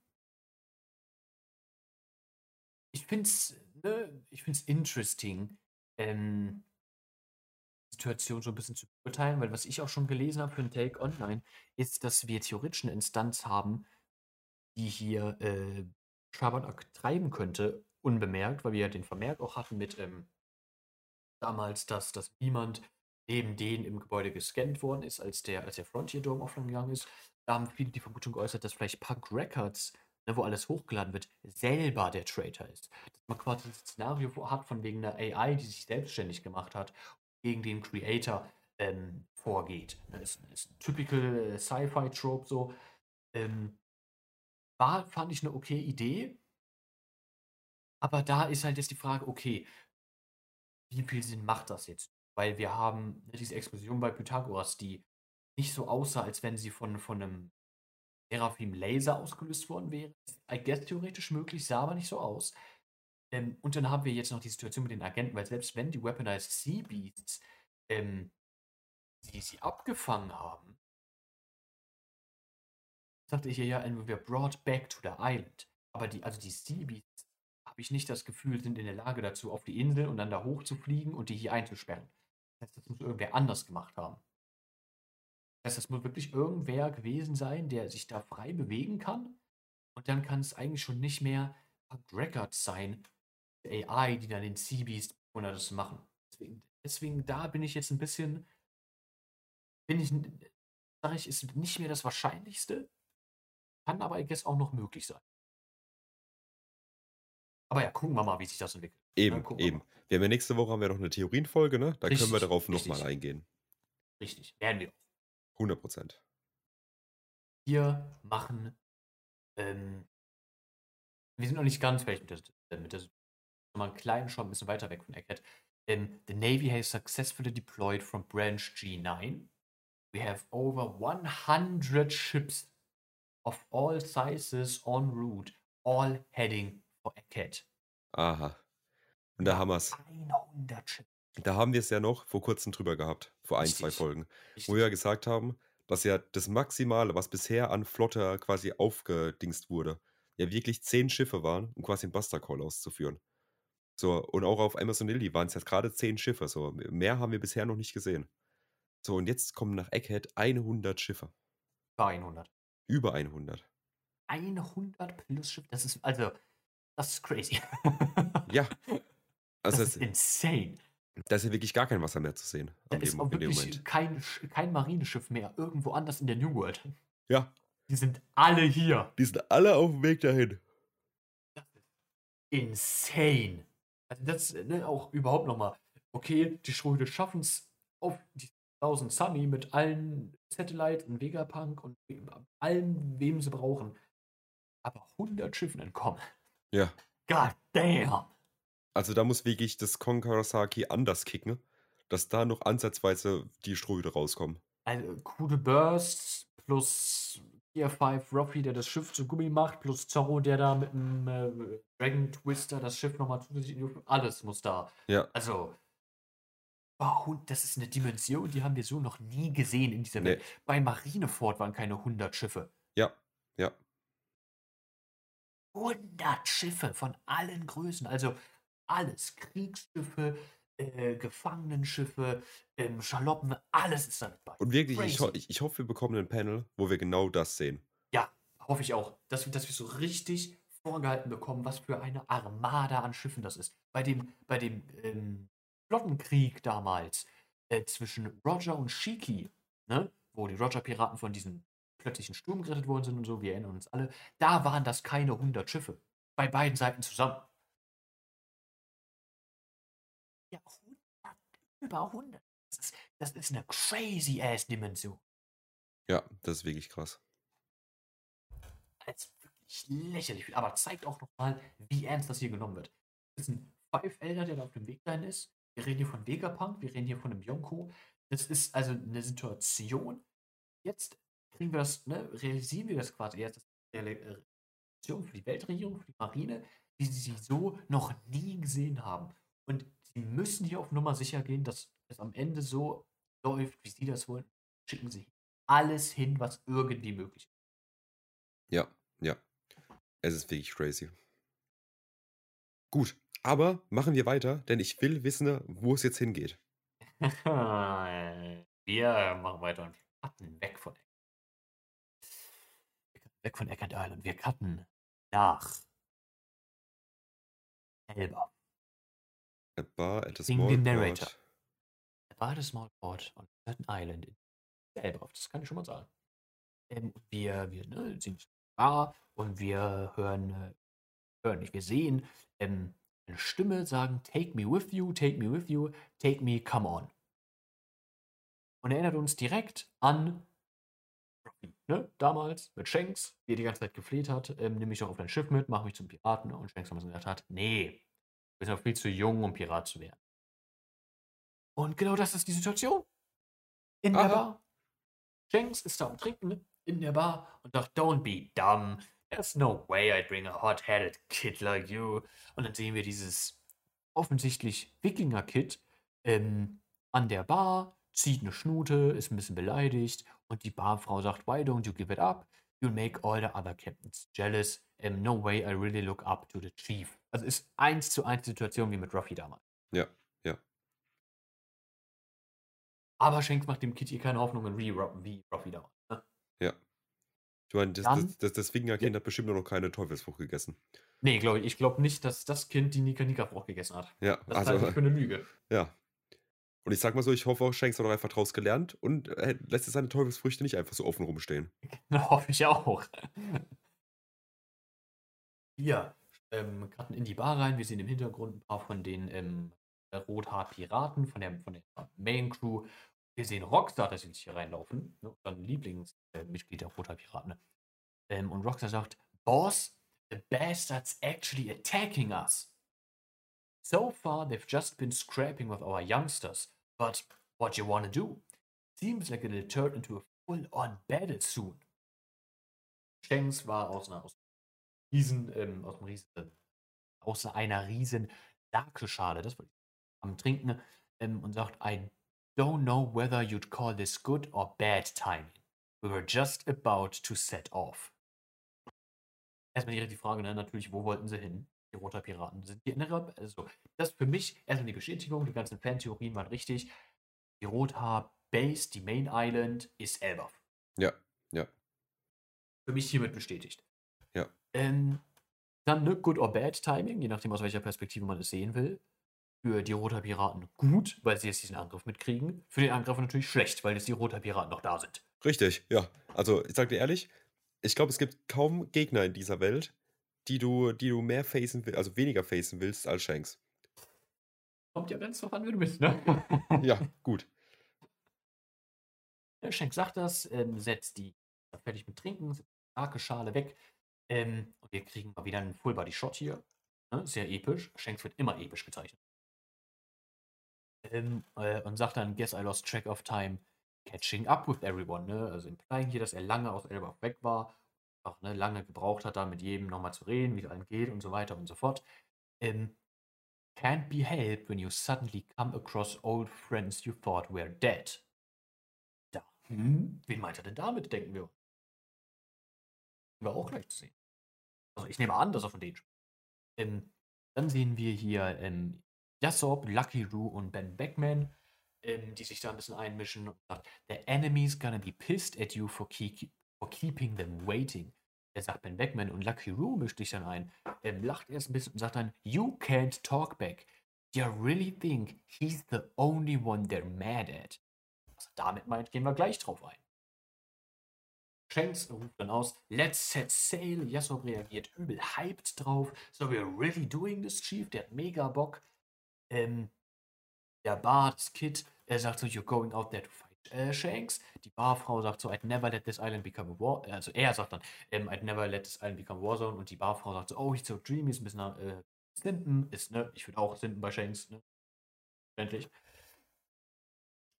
S3: ich finde es ne, ich find's interesting, ähm, die Situation so ein bisschen zu beurteilen, weil was ich auch schon gelesen habe für ein Take online, ist, dass wir theoretisch eine Instanz haben, die hier äh, Schabernack treiben könnte, unbemerkt, weil wir ja den Vermerk auch hatten mit ähm, damals, dass, dass niemand neben denen im Gebäude gescannt worden ist, als der, als der Frontier Dome offline gegangen ist. Da haben viele die Vermutung geäußert, dass vielleicht Punk Records, ne, wo alles hochgeladen wird, selber der Traitor ist. Dass man quasi das Szenario hat von wegen einer AI, die sich selbstständig gemacht hat, gegen den Creator ähm, vorgeht. Das ist, ist ein typical äh, Sci-Fi-Trope so. Ähm, war, fand ich eine okay Idee. Aber da ist halt jetzt die Frage, okay, wie viel Sinn macht das jetzt? Weil wir haben ne, diese Explosion bei Pythagoras, die nicht so aussah, als wenn sie von, von einem Seraphim Laser ausgelöst worden wäre. I guess theoretisch möglich, sah aber nicht so aus. Ähm, und dann haben wir jetzt noch die Situation mit den Agenten, weil selbst wenn die Weaponized Sea Beasts ähm, sie, sie abgefangen haben, sagte ich ja, ja, and we were brought back to the island. Aber die, also die Sea Beasts, habe ich nicht das Gefühl, sind in der Lage dazu, auf die Insel und dann da hochzufliegen und die hier einzusperren. Das muss irgendwer anders gemacht haben. Das heißt, das muss wirklich irgendwer gewesen sein, der sich da frei bewegen kann. Und dann kann es eigentlich schon nicht mehr Records sein, AI, die dann den Seabeast oder das machen. Deswegen, deswegen, da bin ich jetzt ein bisschen, bin ich, sage ich, ist nicht mehr das Wahrscheinlichste, kann aber, guess, auch noch möglich sein. Aber ja, gucken wir mal, wie sich das entwickelt.
S2: Eben, ja, eben. Wir, wir haben ja nächste Woche haben wir noch eine Theorienfolge, ne? Da richtig, können wir darauf nochmal eingehen.
S3: Richtig, werden wir auch.
S2: 100 Prozent.
S3: Wir machen, ähm, wir sind noch nicht ganz fertig mit der, mit der mal einen kleinen Schritt ein bisschen weiter weg von Egghead. Um, the Navy has successfully deployed from Branch G9. We have over 100 ships of all sizes en route, all heading for Egghead.
S2: Aha. Und da haben wir es.
S3: 100 Ships.
S2: Da haben wir es ja noch vor kurzem drüber gehabt, vor ein, zwei Folgen, Richtig. wo wir ja gesagt haben, dass ja das Maximale, was bisher an Flotte quasi aufgedingst wurde, ja wirklich zehn Schiffe waren, um quasi einen Buster Call auszuführen. So, und auch auf Amazon Lily waren es jetzt gerade zehn Schiffe. So, mehr haben wir bisher noch nicht gesehen. So, und jetzt kommen nach Egghead 100 Schiffe.
S3: Über 100.
S2: Über 100.
S3: 100 plus Schiffe, das ist, also, das ist crazy.
S2: ja.
S3: Also das ist insane.
S2: Da ist ja wirklich gar kein Wasser mehr zu sehen.
S3: Da ist auch wirklich kein, kein Marineschiff mehr irgendwo anders in der New World.
S2: Ja.
S3: Die sind alle hier.
S2: Die sind alle auf dem Weg dahin.
S3: Das ist insane. Also das ne, auch überhaupt nochmal. Okay, die Schröde schaffen es auf die 1000 Sunny mit allen Satellite und Vegapunk und allem, wem sie brauchen. Aber 100 Schiffen entkommen.
S2: Ja.
S3: God damn.
S2: Also da muss wirklich das Konkarasaki anders kicken, dass da noch ansatzweise die Ströde rauskommen.
S3: Also coole Bursts plus Gear 5 Ruffy, der das Schiff zu Gummi macht, plus Zorro, der da mit dem äh, Dragon Twister das Schiff nochmal zusätzlich Alles muss da.
S2: Ja.
S3: Also, wow, das ist eine Dimension, die haben wir so noch nie gesehen in dieser Welt. Nee. Bei Marineford waren keine 100 Schiffe.
S2: Ja, ja.
S3: 100 Schiffe von allen Größen. Also alles. Kriegsschiffe, äh, Gefangenenschiffe, ähm, Schaloppen, alles ist da mit bei.
S2: Und wirklich, ich, ho ich, ich, hoffe, wir bekommen ein Panel, wo wir genau das sehen.
S3: Ja, hoffe ich auch. Dass wir, dass wir so richtig vorgehalten bekommen, was für eine Armada an Schiffen das ist. Bei dem, bei dem ähm, Flottenkrieg damals äh, zwischen Roger und Shiki, ne, wo die Roger-Piraten von diesem plötzlichen Sturm gerettet worden sind und so, wir erinnern uns alle, da waren das keine 100 Schiffe. Bei beiden Seiten zusammen. Ja, 100, über 100. Das ist, das ist eine crazy ass Dimension.
S2: Ja, das ist wirklich krass.
S3: Das ist wirklich lächerlich viel, aber zeigt auch nochmal, wie ernst das hier genommen wird. Das ist ein Five Elder, der da auf dem Weg dahin ist. Wir reden hier von Vegapunk, wir reden hier von einem Yonko. Das ist also eine Situation. Jetzt kriegen wir das, ne, realisieren wir das quasi erst, das Situation für die Weltregierung, für die Marine, wie sie sie so noch nie gesehen haben. Und sie müssen hier auf Nummer sicher gehen, dass es am Ende so läuft, wie sie das wollen. Schicken sie alles hin, was irgendwie möglich ist.
S2: Ja, ja. Es ist wirklich crazy. Gut, aber machen wir weiter, denn ich will wissen, wo es jetzt hingeht.
S3: wir machen weiter und cutten weg von weg von Eckert Island. Wir cutten nach Elba.
S2: A bar at a small den Narrator. Port.
S3: A bar at a small port on a certain island in Elba. Das kann ich schon mal sagen. Ähm, wir wir ne, sind da und wir hören, äh, hören nicht, wir sehen ähm, eine Stimme sagen, take me with you, take me with you, take me, come on. Und erinnert uns direkt an ne, damals mit Shanks, wie er die ganze Zeit gefleht hat, ähm, nimm mich doch auf dein Schiff mit, mach mich zum Piraten. Und Shanks damals gesagt hat, nee, Du bist noch viel zu jung, um Pirat zu werden. Und genau das ist die Situation. In der Bar. Shanks ist da am Trinken. in der Bar und sagt, don't be dumb. There's no way I'd bring a hot-headed kid like you. Und dann sehen wir dieses offensichtlich Wikinger-Kid ähm, an der Bar, zieht eine Schnute, ist ein bisschen beleidigt und die Barfrau sagt, why don't you give it up? You'll make all the other captains jealous. Um, no way I really look up to the chief. Also ist eins zu eins Situation wie mit Ruffy damals.
S2: Ja, ja.
S3: Aber Shanks macht dem Kid hier keine Hoffnungen wie, wie Ruffy damals. Ne?
S2: Ja. Ich meine, das,
S3: Dann-
S2: das, das, das Wikinger-Kind hat bestimmt noch keine Teufelsfrucht gegessen.
S3: Nee, glaube ich. Ich glaube nicht, dass das Kind die Nika Nika Frucht gegessen hat.
S2: Ja,
S3: Das
S2: also,
S3: halte ich für eine Lüge.
S2: ja. Und ich sag mal so, ich hoffe auch, Shanks hat auch einfach draus gelernt und äh, lässt seine Teufelsfrüchte nicht einfach so offen rumstehen.
S3: Hoffe ich auch. Wir ähm, cutten in die Bar rein. Wir sehen im Hintergrund ein paar von den ähm, Rothaar-Piraten, von der, von der Main Crew. Wir sehen Rockstar, dass sie sich hier reinlaufen. Ne, unser Lieblingsmitglied der Rothaar-Piraten. Ne? Ähm, und Rockstar sagt: Boss, the bastards actually attacking us. So far, they've just been scrapping with our youngsters. But what you wanna do? Seems like it'll turn into a full-on battle soon. Shanks war aus einer aus Riesen, ähm, aus einem Riesen, aus einer riesen Lakeschale, das war am Trinken, ähm, und sagt, I don't know whether you'd call this good or bad timing. We were just about to set off. Erstmal direkt die Frage, ne, natürlich, wo wollten sie hin? Die Roter Piraten. Sind die in der, Rab- also, das ist für mich erstmal die Bestätigung, die ganzen Fantheorien waren richtig. Die Rothaar Base, die Main Island, ist Elbaf.
S2: Ja, ja.
S3: Für mich hiermit bestätigt.
S2: Ja.
S3: Ähm, dann ne, Good or Bad Timing, je nachdem aus welcher Perspektive man es sehen will. Für die Roter Piraten gut, weil sie jetzt diesen Angriff mitkriegen. Für den Angreifer natürlich schlecht, weil jetzt die Roter Piraten noch da sind.
S2: Richtig, ja. Also, ich sag dir ehrlich, ich glaube, es gibt kaum Gegner in dieser Welt, die du, die du mehr facen willst, also weniger facen willst als Shanks.
S3: Kommt ja ganz drauf an, wer du bist, ne?
S2: Ja, gut.
S3: Schenk sagt das, ähm, setzt die fertig mit Trinken, setzt die starke Schale weg. Ähm, und wir kriegen mal wieder einen Full-Body-Shot hier. Ne? Sehr episch. Shanks wird immer episch gezeichnet. Ähm, äh, und sagt dann, guess I lost track of time catching up with everyone. Ne? Also implying hier, dass er lange aus Elbaf weg war. Auch ne, lange gebraucht hat, da mit jedem nochmal zu reden, wie es allen geht und so weiter und so fort. Ähm, can't be helped when you suddenly come across old friends you thought were dead. Da. Hm? Wen meint er denn damit, denken wir? War auch gleich zu sehen. Also ich nehme an, dass er von denen spricht. Ähm, dann sehen wir hier ähm, Yasop, Lucky Roo und Ben Beckman, ähm, die sich da ein bisschen einmischen und sagt, the enemy's gonna be pissed at you for, keep, for keeping them waiting. Er sagt Ben Beckman und Lucky Roo mischt sich dann ein, ähm, lacht erst ein bisschen und sagt dann, you can't talk back. You really think he's the only one they're mad at? Was er damit meint, gehen wir gleich drauf ein. Shanks ruft dann aus, let's set sail. Yasop reagiert übel hyped drauf. So, we're really doing this, Chief. Der hat mega Bock. Ähm, der Bart, Kid, er sagt so, you're going out there to fight äh, Shanks. Die Barfrau sagt so, I'd never let this island become a war. Also er sagt dann, ähm, I'd never let this island become a war zone. Und die Barfrau sagt so, oh, he's so dreamy, ist ein bisschen äh, Simpen. Ist, ne? Ich würde auch Simpen bei Shanks, ne? Endlich.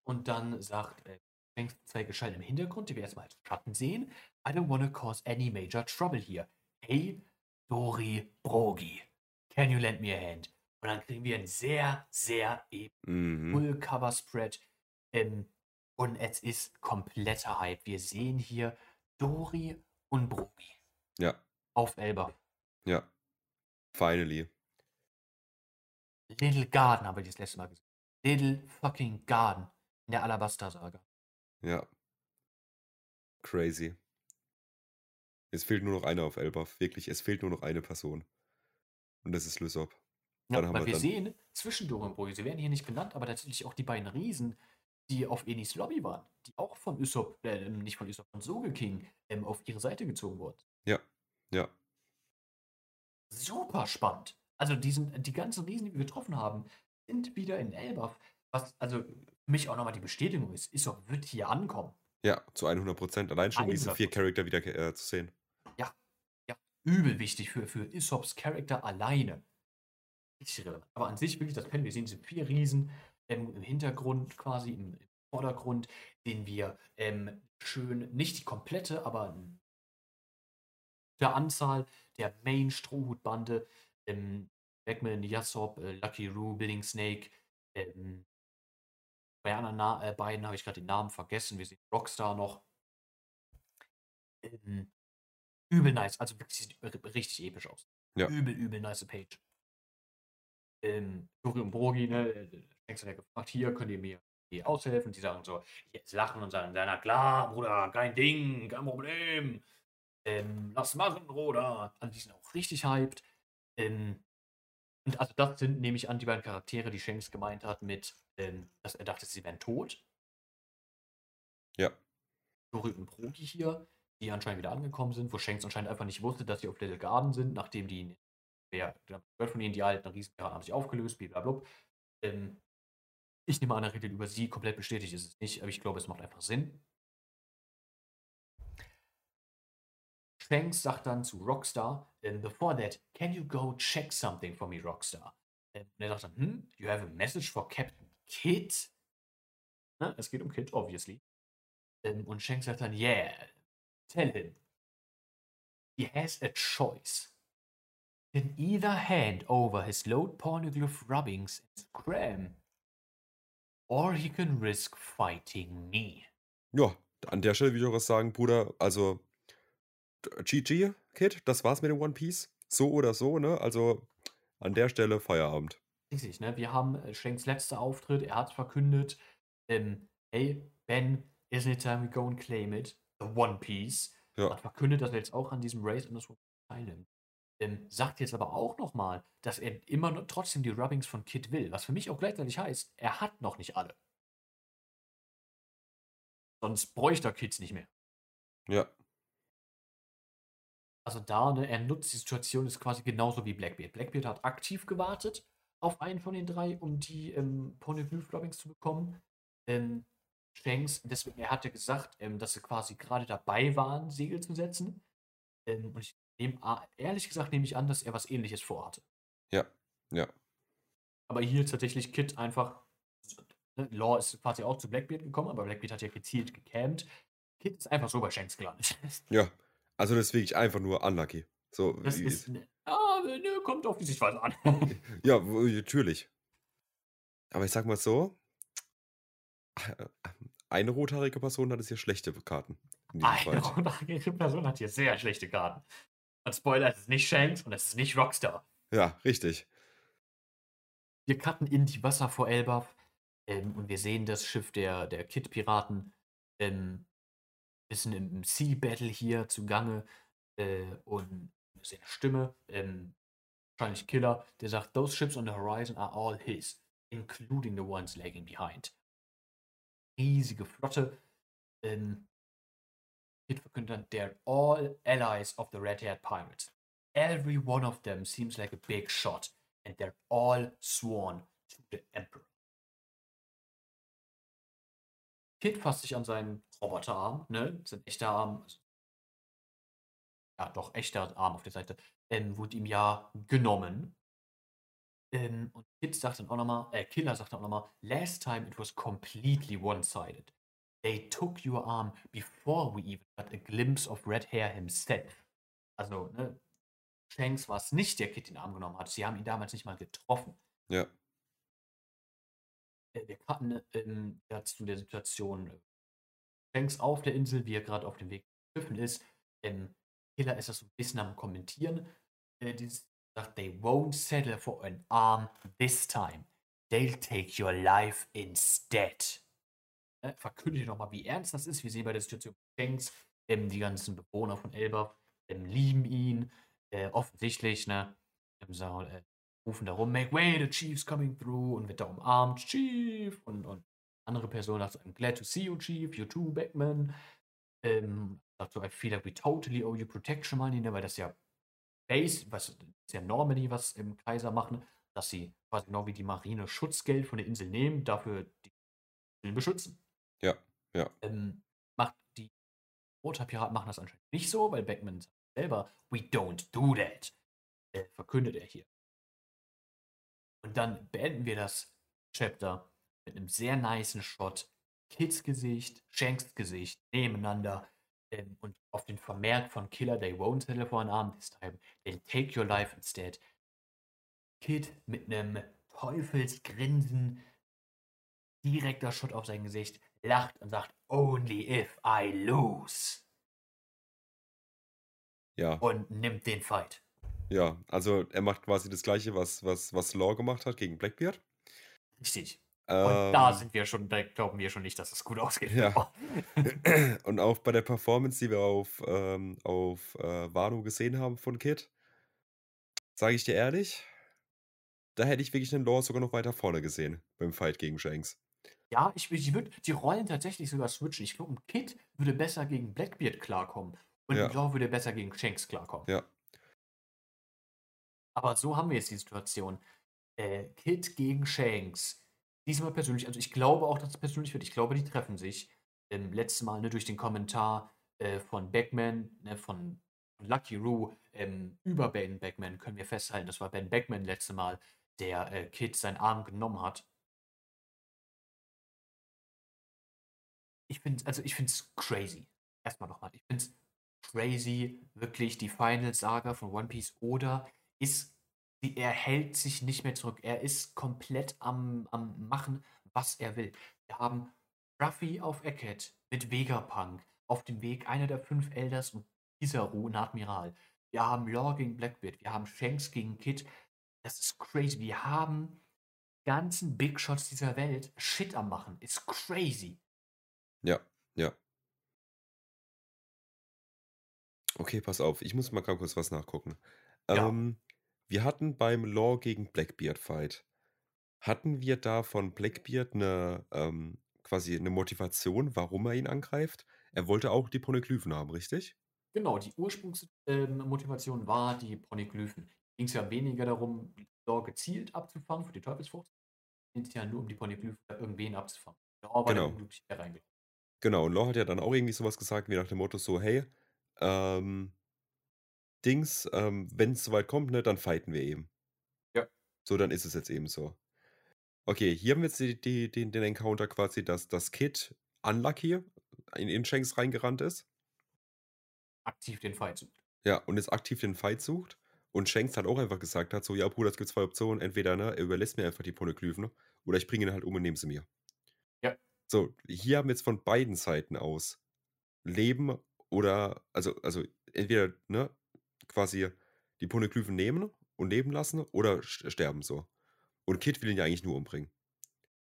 S3: Und dann sagt äh, Shanks zwei Gestalten im Hintergrund, die wir erstmal als Schatten sehen. I don't wanna cause any major trouble here. Hey, Dori Brogi, can you lend me a hand? Und dann kriegen wir einen sehr, sehr epischen
S2: Mhm.
S3: Full-Cover-Spread. Ähm, und es ist kompletter Hype. Wir sehen hier Dori und Brogi
S2: Ja,
S3: auf Elba.
S2: ja. Finally.
S3: Little Garden haben wir das letzte Mal gesehen. Little fucking Garden in der Alabaster-Saga.
S2: Ja. Crazy. Es fehlt nur noch einer auf Elbaf. Wirklich, es fehlt nur noch eine Person. Und das ist Lysop.
S3: Ja, weil
S2: wir
S3: wir sehen zwischen Dori und Brogi, sie werden hier nicht benannt, aber tatsächlich auch die beiden Riesen, die auf Enis Lobby waren, die auch von Usopp, äh, nicht von Usopp, von Soge King ähm, auf ihre Seite gezogen wurden.
S2: Ja, ja.
S3: super spannend. Also diesen, die ganzen Riesen, die wir getroffen haben, sind wieder in Elbaf. Was also für mich auch nochmal die Bestätigung ist, Isop wird hier ankommen.
S2: Ja, zu 100 Prozent. Allein schon diese vier
S3: 100%.
S2: Charakter wieder äh, zu sehen.
S3: Übel wichtig für, für Isops Charakter alleine. Richtig relevant. Aber an sich wirklich das Pen, wir sehen diese vier Riesen ähm, im Hintergrund quasi im Vordergrund sehen wir ähm, schön, nicht die komplette, aber der Anzahl der Main-Strohhutbande. Ähm, Backman, Yasop, äh, Lucky Roo, Building Snake. Ähm, bei anderen Na äh, beiden habe ich gerade den Namen vergessen. Wir sehen Rockstar noch. Ähm, übel nice, also wirklich richtig episch aus.
S2: Ja.
S3: Übel, übel nice Page. Ähm, Juri und Brogi, ne, denkst du, der gefragt, hier könnt ihr mir aushelfen. Die sagen so, jetzt lachen und sagen, na klar, Bruder, kein Ding, kein Problem. Ähm, lass machen, Bruder. Also die sind auch richtig hyped. Ähm, und also das sind, nehme ich an, die beiden Charaktere, die Shanks gemeint hat, mit, ähm, dass er dachte, sie wären tot.
S2: Ja.
S3: Juri und Brogi hier, die anscheinend wieder angekommen sind, wo Shanks anscheinend einfach nicht wusste, dass sie auf Little Garden sind, nachdem die, wer gehört von ihnen, die alten Riesenpiraten haben sich aufgelöst, blablabla. Ähm, ich nehme an, er redet über sie, komplett bestätigt ist es nicht, aber ich glaube, es macht einfach Sinn. Shanks sagt dann zu Rockstar, um, before that, can you go check something for me, Rockstar? Und er sagt dann, hm, you have a message for Captain Kidd? Na, es geht um Kid, obviously. Um, und Shanks sagt dann, yeah, tell him. He has a choice. Can either hand over his load pornoglyph rubbings and scram, or he can risk fighting me.
S2: Ja, an der Stelle würde ich auch was sagen, Bruder. Also, GG, Kid, das war's mit dem One Piece. So oder so, ne? Also, an der Stelle Feierabend.
S3: Richtig, ne? Wir haben äh, Shanks letzter Auftritt, er hat verkündet, ähm, hey, Ben, isn't it time we go and claim it? The One Piece.
S2: Ja.
S3: Hat verkündet, dass er jetzt auch an diesem Race in das teilnimmt. Ähm, sagt jetzt aber auch nochmal, dass er immer noch trotzdem die Rubbings von Kid will, was für mich auch gleichzeitig heißt, er hat noch nicht alle. Sonst bräuchte er Kids nicht mehr.
S2: Ja.
S3: Also da, ne, er nutzt die Situation, ist quasi genauso wie Blackbeard. Blackbeard hat aktiv gewartet auf einen von den drei, um die ähm, Poneglyph-Rubbings zu bekommen. Ähm, Shanks, deswegen, er hatte gesagt, ähm, dass sie quasi gerade dabei waren, Segel zu setzen. Ähm, und ich nehme, ehrlich gesagt, nehme ich an, dass er was ähnliches vorhatte.
S2: Ja, ja.
S3: Aber hier tatsächlich Kit einfach, ne, Law ist quasi auch zu Blackbeard gekommen, aber Blackbeard hat ja gezielt gecampt. Kit ist einfach so bei Shanks gelandet.
S2: Ja. Also das ist wirklich einfach nur unlucky. So,
S3: Das ist, ne, ah, ne, kommt auf die Sichtweise an.
S2: ja, natürlich. Aber ich sag mal so, eine rothaarige Person hat es hier schlechte Karten.
S3: Eine rothaarige Person hat hier sehr schlechte Karten. Und Spoiler, es ist nicht Shanks und es ist nicht Rockstar.
S2: Ja, richtig.
S3: Wir cutten in die Wasser vor Elbaf ähm, und wir sehen das Schiff der, der Kid-Piraten ähm, bisschen im, im Sea Battle hier zugange äh, und wir sehen eine Stimme, ähm, wahrscheinlich Killer, der sagt, those ships on the horizon are all his, including the ones lagging behind. Riesige Flotte. Ähm, Kid verkündet dann, they're all allies of the red-haired pirates. Every one of them seems like a big shot, and they're all sworn to the Emperor. Kid fasst sich an seinen Roboterarm, ne? Sein echter Arm. also- Ja, doch, echter Arm auf der Seite. Ähm, wurde ihm ja genommen. Ähm, und Kid sagt dann auch nochmal, äh, Killer sagt dann auch nochmal, last time it was completely one-sided. They took your arm before we even got a glimpse of Red Hair himself. Also, ne, Shanks war es nicht, der Kid den Arm genommen hat. Sie haben ihn damals nicht mal getroffen.
S2: Ja.
S3: Äh, wir hatten ähm, ja, zu der Situation äh, Shanks auf der Insel, wie er gerade auf dem Weg zu Schiffen ist. Ähm, Killer ist das so ein bisschen am Kommentieren. Äh, dieses sagt, they won't settle for an arm this time. They'll take your life instead. Äh, verkündet nochmal, wie ernst das ist. Wir sehen bei der Situation Shanks, ähm, die ganzen Bewohner von Elbaf ähm, lieben ihn. Äh, offensichtlich, ne? Ähm, sagen, äh, rufen da rum, make way, the chief's coming through und wird da umarmt, Chief und, und andere Personen sagt so, I'm glad to see you, Chief, you too, Backman. Ähm, sagt so, I feel like we totally owe you protection money, ne, weil das ja Base, was ist ja Normandy, was im Kaiser machen, dass sie quasi genau wie die Marine Schutzgeld von der Insel nehmen, dafür die Insel beschützen.
S2: Ja, ja.
S3: Ähm, macht die Roter-Piraten machen das anscheinend nicht so, weil Backman sagt selber, we don't do that. Äh, verkündet er hier. Und dann beenden wir das Chapter mit einem sehr niceen Shot Kids Gesicht, Shanks Gesicht nebeneinander ähm, und auf den Vermerk von Killer, they won't telephone arm this time, they'll take your life instead. Kid mit einem Teufelsgrinsen, direkter Shot auf sein Gesicht, lacht und sagt, only if I lose.
S2: Ja.
S3: Und nimmt den Fight.
S2: Ja, also er macht quasi das gleiche, was, was, was Law gemacht hat gegen Blackbeard.
S3: Richtig. Und da
S2: Ähm,
S3: sind wir schon, da glauben wir schon nicht, dass es gut ausgeht.
S2: Ja. Und auch bei der Performance, die wir auf, ähm, auf äh, Wano gesehen haben von Kid, sage ich dir ehrlich, da hätte ich wirklich den Law sogar noch weiter vorne gesehen beim Fight gegen Shanks.
S3: Ja, ich, ich würde die Rollen tatsächlich sogar switchen. Ich glaube, ein Kid würde besser gegen Blackbeard klarkommen. Und
S2: Ja.
S3: ein Law würde besser gegen Shanks klarkommen.
S2: Ja.
S3: Aber so haben wir jetzt die Situation. Äh, Kid gegen Shanks. Diesmal persönlich, also ich glaube auch, dass es persönlich wird. Ich glaube, die treffen sich. Ähm, letztes Mal ne, durch den Kommentar äh, von Beckman, ne, von Lucky Roo, ähm, über Ben Beckman können wir festhalten. Das war Ben Beckman letzte Mal, der äh, Kid seinen Arm genommen hat. Ich finde, also ich finde es crazy. Erstmal nochmal. Ich finde es crazy, wirklich die Final Saga von One Piece oder ist, sie- er hält sich nicht mehr zurück. Er ist komplett am, am machen, was er will. Wir haben Ruffy auf Eckhead mit Vegapunk auf dem Weg, einer der fünf Elders und Kizaru, ein Admiral. Wir haben Law gegen Blackbeard, wir haben Shanks gegen Kid. Das ist crazy. Wir haben ganzen Big Shots dieser Welt Shit am machen. Ist crazy.
S2: Ja, ja. Okay, pass auf, ich muss mal ganz kurz was nachgucken.
S3: Ja.
S2: Ähm, wir hatten beim Law gegen Blackbeard Fight, hatten wir da von Blackbeard eine, ähm, quasi eine Motivation, warum er ihn angreift? Er wollte auch die Poneglyphen haben, richtig?
S3: Genau, die Ursprungsmotivation war die Poneglyphen. Ging es ja weniger darum, Law gezielt abzufangen für die Teufelsfrucht. Ging es ja nur um die Poneglyphen irgendwen abzufangen. Der
S2: Genau.
S3: unglückliche der reingeht.
S2: Genau, und Law hat ja dann auch irgendwie sowas gesagt, wie nach dem Motto so, hey, ähm, Dings, ähm, wenn es soweit kommt, ne, dann fighten wir eben.
S3: Ja.
S2: So, dann ist es jetzt eben so. Okay, hier haben wir jetzt die, die, den, den Encounter quasi, dass das Kid Unlucky in, in Shanks reingerannt ist.
S3: Aktiv den Fight sucht.
S2: Ja, und jetzt aktiv den Fight sucht. Und Shanks hat auch einfach gesagt hat, so, ja Bruder, es gibt zwei Optionen. Entweder, ne, er überlässt mir einfach die Poneglyphen oder ich bringe ihn halt um und nehme sie mir. So, hier haben wir jetzt von beiden Seiten aus Leben oder, also, also entweder, ne, quasi die Poneglyphen nehmen und leben lassen oder st- sterben so. Und Kid will ihn ja eigentlich nur umbringen.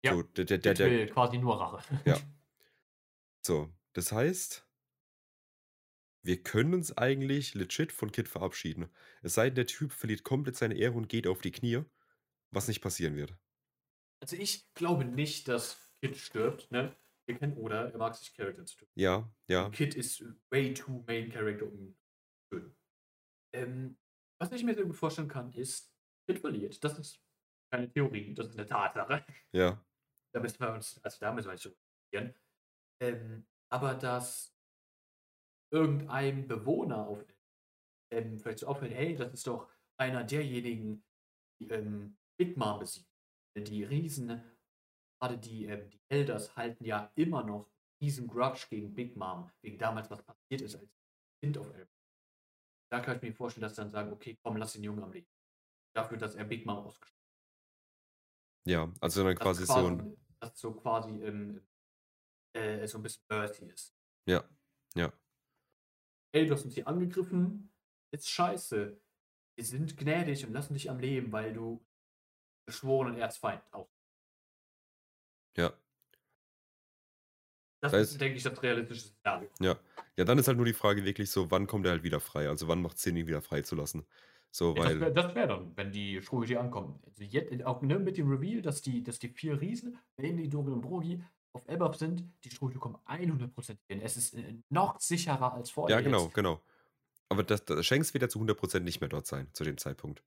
S3: Ja,
S2: So, der, der, der, der,
S3: will quasi nur Rache.
S2: Ja. so, das heißt, wir können uns eigentlich legit von Kid verabschieden. Es sei denn, der Typ verliert komplett seine Ehre und geht auf die Knie, was nicht passieren wird.
S3: Also ich glaube nicht, dass Kid stirbt, ne? Wir kennen Oda, er mag sich Charakter zu tun.
S2: Ja, ja,
S3: Kid ist way too main character, um zu töten. Ähm, was ich mir sehr gut vorstellen kann, ist, Kid verliert. Das ist keine Theorie, das ist eine Tatsache.
S2: ja,
S3: Da müssen wir uns, also da müssen wir uns diskutieren. Ähm, aber dass irgendein Bewohner auf ähm, vielleicht so auffällt, hey, das ist doch einer derjenigen, die ähm, Big Mom besiegt. Die Riesen, gerade die, ähm, die Elders halten ja immer noch diesen Grudge gegen Big Mom, wegen damals, was passiert ist als Kind auf Elb. Da kann ich mir vorstellen, dass sie dann sagen, okay, komm, lass den Jungen am Leben. Dafür, dass er Big Mom ausgeschlossen
S2: ja. Also dann
S3: hat.
S2: quasi
S3: Dass
S2: so ein.
S3: Dass so quasi ähm, äh, so ein bisschen Mercy ist.
S2: Ja, ja,
S3: Ey, du hast uns hier angegriffen, ist scheiße. Wir sind gnädig und lassen dich am Leben, weil du geschworenen Erzfeind auch.
S2: Ja,
S3: Das
S2: Das
S3: ist,
S2: heißt-
S3: denke ich, das realistische Szenario.
S2: ja. Ja, dann ist halt nur die Frage wirklich so, wann kommt er halt wieder frei? Also wann macht Sinn, ihn wieder freizulassen? So,
S3: Ja, das wäre wär dann, wenn die hier ankommen. Also jetzt, auch ne, mit dem Reveal, dass die, dass die vier Riesen, Bailey, Dorin und Brogi, auf Elbaf sind, die Strohhüte kommen 100% hin. Es ist äh, noch sicherer als vorher.
S2: Ja, genau,
S3: jetzt.
S2: genau. Aber das, das Shanks wird ja zu 100% nicht mehr dort sein, zu dem Zeitpunkt.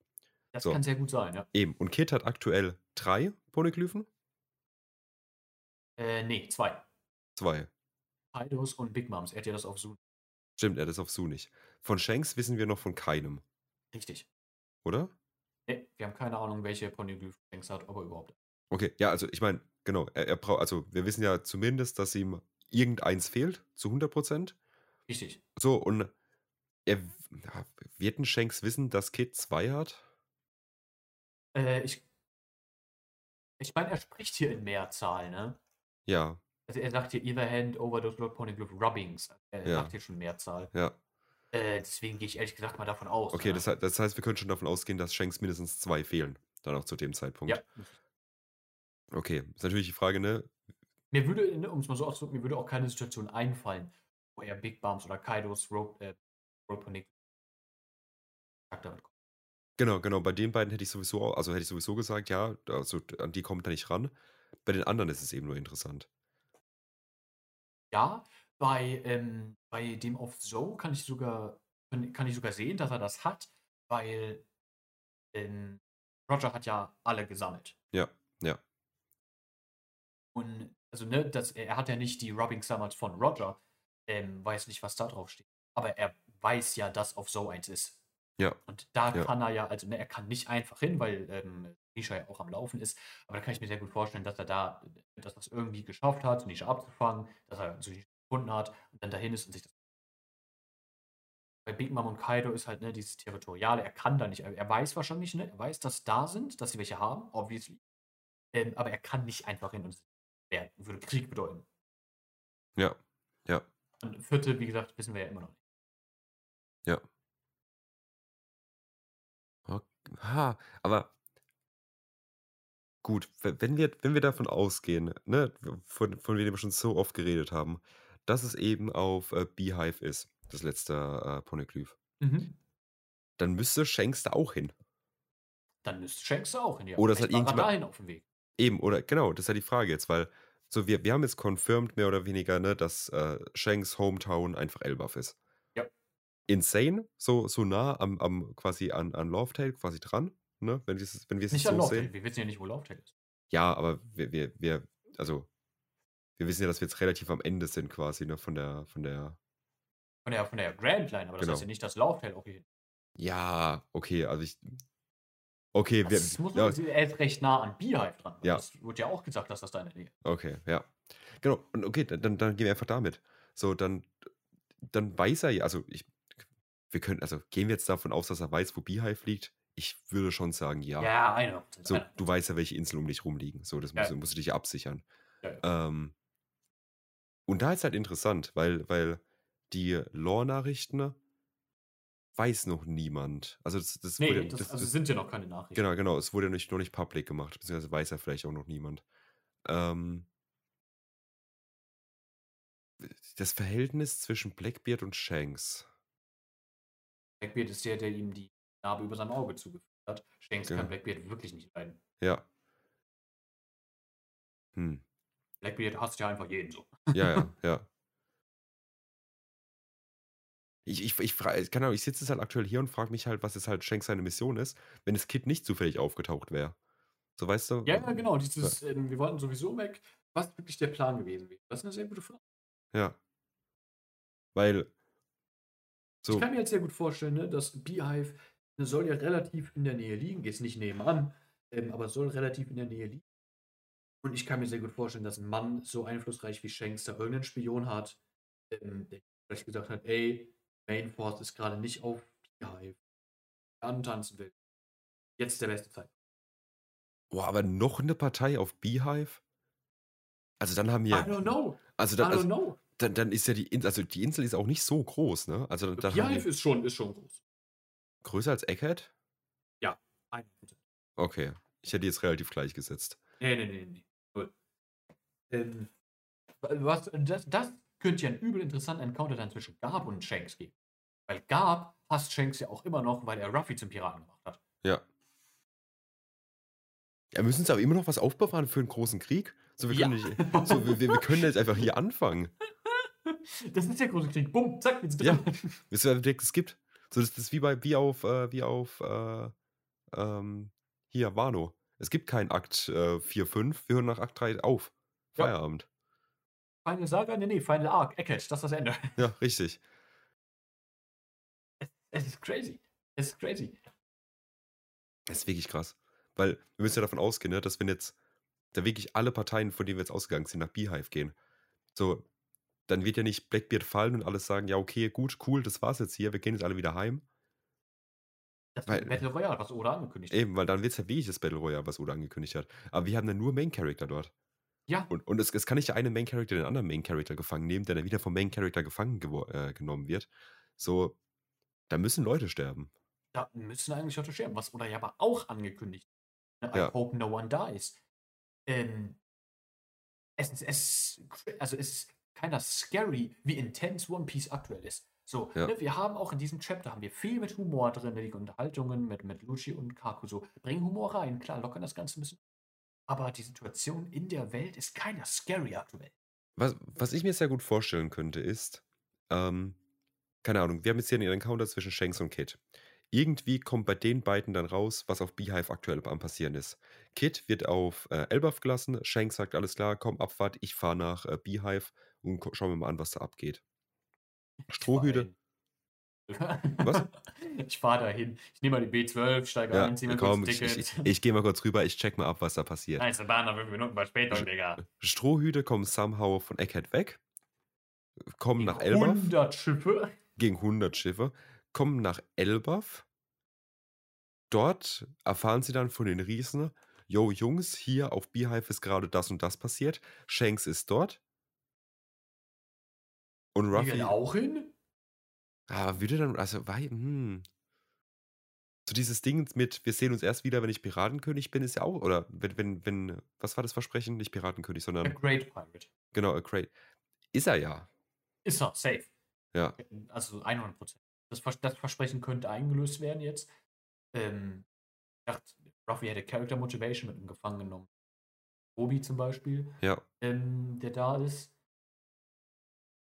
S3: Das
S2: So.
S3: kann sehr gut sein, ja.
S2: Eben. Und Kid hat aktuell drei Poneglyphen?
S3: Äh, nee, zwei.
S2: Zwei.
S3: Kaidos und Big Moms. Er hat ja das auf Zoom.
S2: Stimmt, er hat das auf Su nicht. Von Shanks wissen wir noch von keinem,
S3: Richtig.
S2: oder?
S3: Nee, wir haben keine Ahnung, welche Ponyglyph Shanks hat, aber überhaupt.
S2: Okay, ja, also ich meine, genau. Er, er braucht, also wir wissen ja zumindest, dass ihm irgendeins fehlt, zu 100 Prozent.
S3: Richtig.
S2: So, und er ja, wird ein Shanks wissen, dass Kid 2 hat?
S3: Äh, ich ich meine, er spricht hier in Mehrzahl, ne?
S2: Ja.
S3: Also er sagt hier Either Hand, Overdose, Lord Poneglyph, Rubbings. Er
S2: Ja.
S3: sagt hier schon Mehrzahl.
S2: Ja.
S3: Äh, deswegen gehe ich ehrlich gesagt mal davon aus.
S2: Okay,
S3: ne?
S2: das, das heißt, wir können schon davon ausgehen, dass Shanks mindestens zwei fehlen. Dann auch zu dem Zeitpunkt.
S3: Ja.
S2: Okay, ist natürlich die Frage, ne?
S3: Mir würde, ne, um es mal so auszudrücken, mir würde auch keine Situation einfallen, wo er Big Bums oder Kaidos Rope, äh, Rope Poneglyph damit kommt.
S2: Genau, genau. Bei den beiden hätte ich sowieso, also hätte ich sowieso gesagt, ja, also an die kommt er nicht ran. Bei den anderen ist es eben nur interessant.
S3: Ja, bei, ähm, bei dem auf Zoe kann ich sogar kann, ich sogar sehen, dass er das hat, weil ähm, Roger hat ja alle gesammelt.
S2: Ja, ja,
S3: Und also ne, das, er hat ja nicht die Rubbing Summers von Roger, ähm, weiß nicht, was da drauf steht. Aber er weiß ja, dass auf Zoe eins ist.
S2: ja,
S3: Und da
S2: Ja.
S3: kann er ja, also ne, er kann nicht einfach hin, weil ähm, Nisha ja auch am Laufen ist. Aber da kann ich mir sehr gut vorstellen, dass er da, dass das irgendwie geschafft hat, Nisha abzufangen, dass er so Nisha gefunden hat und dann dahin ist und sich das. Bei Big Mom und Kaido ist halt ne, dieses Territoriale, er kann da nicht, er weiß wahrscheinlich, ne, er weiß, dass da sind, dass sie welche haben, obviously. Ähm, aber er kann nicht einfach hin und es wär, würde Krieg bedeuten.
S2: ja, ja,
S3: Und vierte, wie gesagt, wissen wir ja immer noch nicht.
S2: ja. Ok- Ha, aber gut, we- wenn wir, wenn wir davon ausgehen, ne, von, von dem wir schon so oft geredet haben, dass es eben auf äh, Beehive ist, das letzte äh, Poneglyph,
S3: Mhm.
S2: dann müsste Shanks da auch hin.
S3: Dann müsste Shanks da auch hin. Ja.
S2: Oder es
S3: Vielleicht
S2: hat
S3: war er
S2: irgendjemand-
S3: dahin auf dem Weg.
S2: Eben, oder genau, das ist ja die Frage jetzt, weil so wir, wir haben jetzt confirmed mehr oder weniger, ne, dass äh, Shanks Hometown einfach Elbaf ist.
S3: Ja.
S2: Insane, so, so nah am, am quasi an, an Lovetail quasi dran, ne, wenn wir es wenn wir es
S3: Nicht
S2: so
S3: Lovetail.
S2: sehen.
S3: Wir wissen ja nicht, wo Lovetail ist.
S2: Ja, aber wir, wir, wir, also wir wissen ja, dass wir jetzt relativ am Ende sind quasi, ne, von der, von der,
S3: Von der, von der Grand Line, aber das
S2: Genau.
S3: heißt ja nicht, dass Lovetail auch hier
S2: ja, okay, also ich, okay, wir,
S3: Das muss
S2: ja,
S3: er ist recht nah an Beehive dran.
S2: Ja.
S3: Das wurde ja auch gesagt, dass das da in der Nähe ist.
S2: Okay, ja. Genau, und okay, dann, dann, dann gehen wir einfach damit. So, dann, dann weiß er ja, also ich, wir können, also gehen wir jetzt davon aus, dass er weiß, wo Beehive liegt? Ich würde schon sagen, ja.
S3: Ja, einer.
S2: So, du weißt ja, welche Inseln um dich rumliegen. So, das
S3: Ja.
S2: musst, du- musst du dich ja absichern.
S3: Ja, ja.
S2: Ähm, und da ist halt interessant, weil, weil die Lore-Nachrichten weiß noch niemand. Also das, das
S3: Nee,
S2: wurde,
S3: das,
S2: das,
S3: also sind ja noch keine Nachrichten.
S2: Genau, genau. Es wurde nicht, noch nicht public gemacht, beziehungsweise weiß ja vielleicht auch noch niemand. Ähm, das Verhältnis zwischen Blackbeard und Shanks.
S3: Blackbeard ist der, der ihm die Narbe über sein Auge zugefügt hat. Shanks
S2: Genau.
S3: kann Blackbeard wirklich nicht leiden.
S2: Ja. Hm.
S3: Blackbeard hasst ja einfach jeden so.
S2: Ja, ja, ja. Ich, ich, ich, fra- keine Ahnung, ich sitze jetzt halt aktuell hier und frage mich halt, was jetzt halt Shanks seine Mission ist, wenn das Kid nicht zufällig aufgetaucht wäre. So weißt du?
S3: Ja, ja, genau. Dieses, ähm, wir wollten sowieso weg. Was wirklich der Plan gewesen wäre. Das ist eine sehr gute Frage.
S2: Ja. Weil. So,
S3: Ich kann mir jetzt sehr gut vorstellen, ne, dass Beehive soll ja relativ in der Nähe liegen, jetzt nicht nebenan, ähm, aber soll relativ in der Nähe liegen. Und ich kann mir sehr gut vorstellen, dass ein Mann so einflussreich wie Shanks da irgendeinen Spion hat, ähm, der vielleicht gesagt hat, ey, Main Force ist gerade nicht auf Beehive, antanzen will. Jetzt ist der beste Zeit.
S2: boah, aber noch eine Partei auf Beehive? Also dann haben
S3: I
S2: wir.
S3: don't know.
S2: Also
S3: I
S2: dann,
S3: don't
S2: also,
S3: know.
S2: dann, dann ist ja die Insel, also die Insel ist auch nicht so groß, ne? Also dann, dann
S3: Beehive
S2: wir
S3: ist schon, ist schon groß.
S2: Größer als Egghead?
S3: 100%.
S2: Okay. Ich hätte jetzt relativ gleich gesetzt.
S3: Nee, nee, nee, nee. Null. Ähm, was, das, das könnte ja einen übel interessanten Encounter dann zwischen Garb und Shanks geben. Weil Garb hasst Shanks ja auch immer noch, weil er Ruffy zum Piraten gemacht hat.
S2: Ja. Ja, müssen sie aber immer noch was aufbewahren für einen großen Krieg? So, wir
S3: Ja.
S2: können, nicht, so, wir, wir wir können jetzt einfach hier anfangen.
S3: Das ist der große Krieg. Bumm, zack, jetzt
S2: Ja.
S3: drin.
S2: Wisst ihr, wie es gibt? So, das, das ist wie bei, wie auf, äh, wie auf, äh, ähm, hier, Wano. Es gibt keinen Akt äh, 4, 5. Wir hören nach Akt 3 auf.
S3: Ja.
S2: Feierabend.
S3: Final Saga? Nee, nee, Final Arc. Eckhead, das ist das Ende.
S2: Ja, richtig.
S3: Es ist crazy. Es ist crazy.
S2: Das ist wirklich krass. Weil wir müssen ja davon ausgehen, ne, dass wenn jetzt da wirklich alle Parteien, von denen wir jetzt ausgegangen sind, nach Beehive gehen. So, dann wird ja nicht Blackbeard fallen und alles sagen, ja, okay, gut, cool, das war's jetzt hier, wir gehen jetzt alle wieder heim.
S3: Das
S2: Weil-
S3: Battle Royale, was Oda angekündigt hat.
S2: Eben, weil dann wird es ja wirklich das Battle Royale, was Oda angekündigt hat. Aber wir haben dann nur Main Character dort.
S3: Ja,
S2: Und, und es, es kann nicht der eine Main Character den anderen Main Character gefangen nehmen, der dann wieder vom Main Character gefangen äh, genommen wird. So, da müssen Leute sterben.
S3: da müssen eigentlich Leute sterben, was Oda ja aber auch angekündigt hat. ne? I
S2: Ja.
S3: hope no one dies. Ähm, es es, also es ist keiner scary, wie intense One Piece aktuell ist. So,
S2: Ja.
S3: ne, wir haben auch in diesem Chapter haben wir viel mit Humor drin, ne, die Unterhaltungen mit, mit Lucci und Kaku so. Bringen Humor rein, klar, lockern das Ganze ein bisschen. Aber die Situation in der Welt ist keiner scary aktuell.
S2: Was, was ich mir sehr gut vorstellen könnte, ist, ähm, keine Ahnung, wir haben jetzt hier einen Encounter zwischen Shanks und Kid. Irgendwie kommt bei den beiden dann raus, was auf Beehive aktuell am passieren ist. Kid wird auf äh, Elbaf gelassen, Shanks sagt, alles klar, komm, Abfahrt, ich fahre nach äh, Beehive und schauen wir mal an, was da abgeht. Strohhüte. Was?
S3: Ich fahre dahin. Ich nehme mal die B12, steige
S2: Ja,
S3: ein, ziehe mir
S2: komm,
S3: kurz
S2: ich,
S3: ein
S2: ich,
S3: Ticket.
S2: ich, ich gehe mal kurz rüber, ich check mal ab, was da passiert.
S3: Nein, Bahn nach fünf Minuten, mal später, Digga.
S2: Strohhüte kommen somehow von Egghead weg, kommen nach Elbaf
S3: 100 Schiffe.
S2: gegen 100 Schiffe, kommen nach Elbaf. Dort erfahren sie dann von den Riesen, yo Jungs, hier auf Beehive ist gerade das und das passiert. Shanks ist dort. Und
S3: Die
S2: Ruffy,
S3: gehen auch hin?
S2: ah, würde dann, also, weil, hm. So dieses Ding mit, wir sehen uns erst wieder, wenn ich Piratenkönig bin, ist ja auch, oder wenn, wenn, wenn, was war das Versprechen? Nicht Piratenkönig,
S3: A
S2: sondern,
S3: Great Pirate.
S2: genau, a Crate. Ist er ja.
S3: Ist er, safe.
S2: Ja,
S3: Also 100 Prozent. Das, Vers- das Versprechen könnte eingelöst werden jetzt. Ähm, ich dachte, Ruffy hätte Character Motivation mit ihm gefangen genommen. Obi zum Beispiel,
S2: ja.
S3: ähm, der da ist.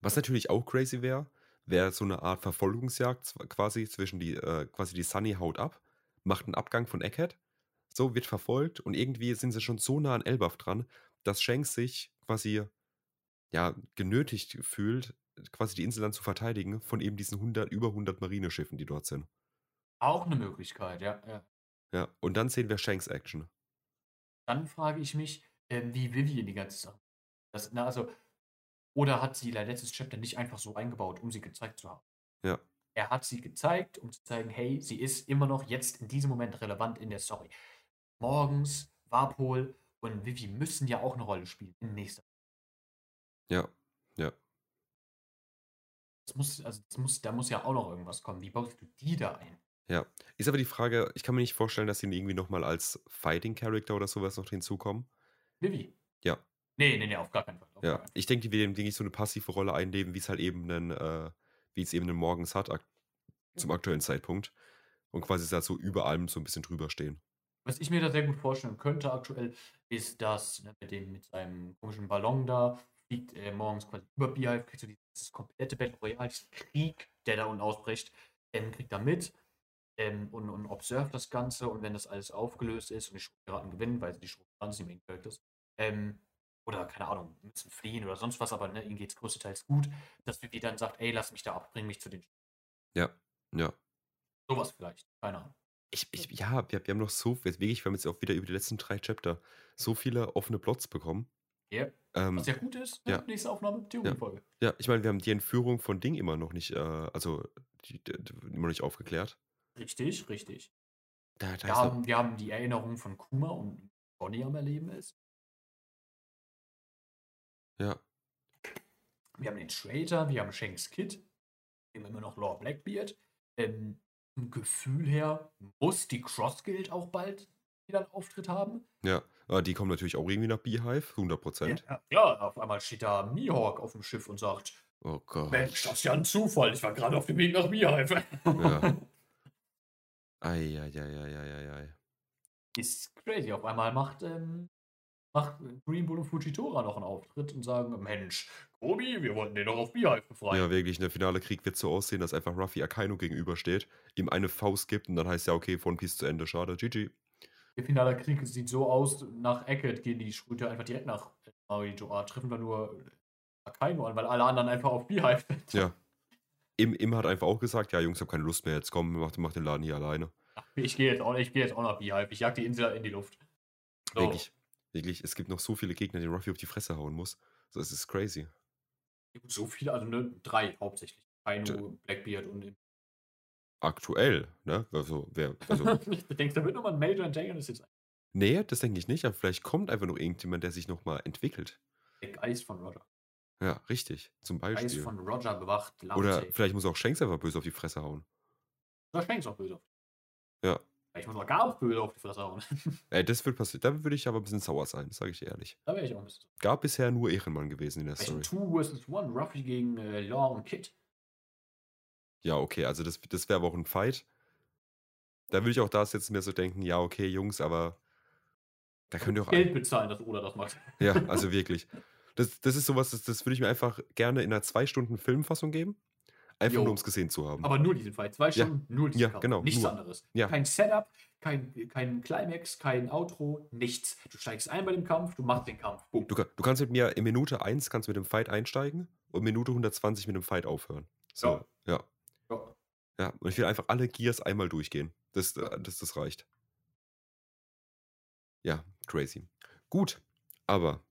S2: Was natürlich auch crazy wäre, wäre so eine Art Verfolgungsjagd quasi zwischen die, äh, quasi die Sunny haut ab, macht einen Abgang von Egghead, so wird verfolgt und irgendwie sind sie schon so nah an Elbaf dran, dass Shanks sich quasi ja genötigt fühlt, quasi die Insel dann zu verteidigen von eben diesen 100, über 100 Marineschiffen, die dort sind.
S3: Auch eine Möglichkeit, ja. ja.
S2: Ja, und dann sehen wir Shanks Action.
S3: Dann frage ich mich, ähm, wie Vivian die ganze Sache. Das, na, also, oder hat sie letztes Chapter nicht einfach so eingebaut, um sie gezeigt zu haben?
S2: Ja,
S3: Er hat sie gezeigt, um zu zeigen, hey, sie ist immer noch jetzt in diesem Moment relevant in der Story. Morgens, Warpol und Vivi müssen ja auch eine Rolle spielen in nächster.
S2: ja, ja.
S3: Das muss, also das muss, da muss ja auch noch irgendwas kommen. Wie baust du die da ein?
S2: Ja, ist aber die Frage, ich kann mir nicht vorstellen, dass sie irgendwie nochmal als Fighting Character oder sowas noch hinzukommen.
S3: Vivi?
S2: Ja,
S3: Nee, nee, nee, auf gar keinen Fall.
S2: Ja,
S3: keinen
S2: ich denke, die werden denke ich, so eine passive Rolle einnehmen, wie es halt eben einen, äh, wie es eben einen Morgens hat, ak zum aktuellen Zeitpunkt. Und quasi da so über allem so ein bisschen drüber stehen.
S3: Was ich mir da sehr gut vorstellen könnte aktuell, ist, dass ne, mit, dem, mit seinem komischen Ballon da fliegt er morgens quasi über Beehive, kriegt so dieses komplette Battle Royale, diesen Krieg, der da unten ausbricht, ähm, kriegt da mit ähm, und, und observe das Ganze und wenn das alles aufgelöst ist und die Schurkenpiraten gewinnen, weil sie die Schurkenpiraten sind, die Main Characters, ähm, oder keine Ahnung, müssen fliehen oder sonst was, aber ne, ihnen geht es größtenteils gut, dass Vivi dann sagt, ey, lass mich da ab, bring mich zu den
S2: Ja, ja.
S3: Sowas vielleicht, keine Ahnung.
S2: Ich, ich, ja, wir, wir haben noch so, jetzt wirklich, wir haben jetzt auch wieder über die letzten drei Chapter so viele offene Plots bekommen.
S3: Ja.
S2: Ähm,
S3: Was ja gut ist, ne?
S2: ja.
S3: nächste Aufnahme, Theoriefolge.
S2: ja, ich meine, wir haben die Entführung von Ding immer noch nicht, äh, also die, die, die, immer noch nicht aufgeklärt.
S3: Richtig, richtig.
S2: Da, da
S3: Wir haben, wir haben die Erinnerung von Kuma und Bonnie am Erleben ist.
S2: Ja,
S3: Wir haben den Traitor, wir haben Shanks Kid, wir haben immer noch Lord Blackbeard. Ähm, vom Gefühl her muss die Cross Guild auch bald wieder einen Auftritt haben.
S2: ja. Aber die kommen natürlich auch irgendwie nach Beehive, 100 Prozent.
S3: Ja, ja, auf einmal steht da Mihawk auf dem Schiff und sagt:
S2: Oh Gott.
S3: Mensch, das ist ja ein Zufall, ich war gerade auf dem Weg nach Beehive.
S2: Ja. Eieieiei.
S3: Ist crazy. Auf einmal macht, ähm, macht Green Bull und Fujitora noch einen Auftritt und sagen: Mensch, Kobi, wir wollten den doch auf Beehive befreien.
S2: Ja, wirklich, der finale Krieg wird so aussehen, dass einfach Ruffy Akainu gegenübersteht, ihm eine Faust gibt und dann heißt ja, okay, One Piece zu Ende, schade, GG.
S3: Der finale Krieg sieht so aus, nach Eckert gehen die Schröter einfach direkt nach Marijoa, treffen wir nur Akainu an, weil alle anderen einfach auf Beehive sind.
S2: Ja. Im, Im hat einfach auch gesagt, ja, Jungs, ich hab keine Lust mehr, jetzt komm, mach, mach den Laden hier alleine.
S3: Ich gehe jetzt, auch- ich geh jetzt auch nach Beehive, ich jag die Insel in die Luft. So.
S2: Wirklich. Wirklich, es gibt noch so viele Gegner, die Ruffy auf die Fresse hauen muss. So, es ist crazy.
S3: So viele, also ne, drei hauptsächlich. Kaino, Blackbeard und.
S2: Aktuell, ne? Also, wer. Also,
S3: ich denke, da wird nochmal ein Major Antagonist jetzt.
S2: nee, das denke ich nicht, aber vielleicht kommt einfach noch irgendjemand, der sich nochmal entwickelt.
S3: Der Geist von Roger.
S2: Ja, richtig. Zum
S3: Geist
S2: Beispiel.
S3: von Roger bewacht.
S2: Oder vielleicht muss auch Shanks einfach böse auf die Fresse hauen.
S3: Da schmeckt auch böse auf.
S2: Ja.
S3: Ich muss gar böse auf die Fresse hauen.
S2: Ey, das wird passieren. Da würde ich aber ein bisschen sauer sein, sage ich dir ehrlich.
S3: da wäre ich auch ein bisschen.
S2: Gab bisher nur Ehrenmann gewesen in der Story.
S3: 2 vs. 1, Ruffy gegen äh, Law und Kid.
S2: Ja, okay, also das, das wäre aber auch ein Fight. Da würde ich auch da jetzt mir so denken, ja, okay, Jungs, aber da könnt ihr auch.
S3: Geld bezahlen, dass Oda das macht.
S2: Ja, also wirklich. Das, das ist sowas, das, das würde ich mir einfach gerne in einer zwei Stunden Filmfassung geben. Einfach
S3: Jo.
S2: nur, um es gesehen zu haben.
S3: Aber nur diesen Fight. Zwei
S2: Ja.
S3: Stunden, nur diesen
S2: Ja,
S3: Kampf.
S2: genau,
S3: Nichts
S2: nur.
S3: anderes.
S2: Ja.
S3: Kein Setup, kein, kein Climax, kein Outro, nichts. Du steigst ein bei dem Kampf, du machst den Kampf. Boom.
S2: Du, du kannst mit mir in Minute 1 kannst mit dem Fight einsteigen und Minute 120 mit dem Fight aufhören. So, ja.
S3: Ja.
S2: Ja, und ich will einfach alle Gears einmal durchgehen. Das, äh, das, das reicht. Ja, crazy. Gut, aber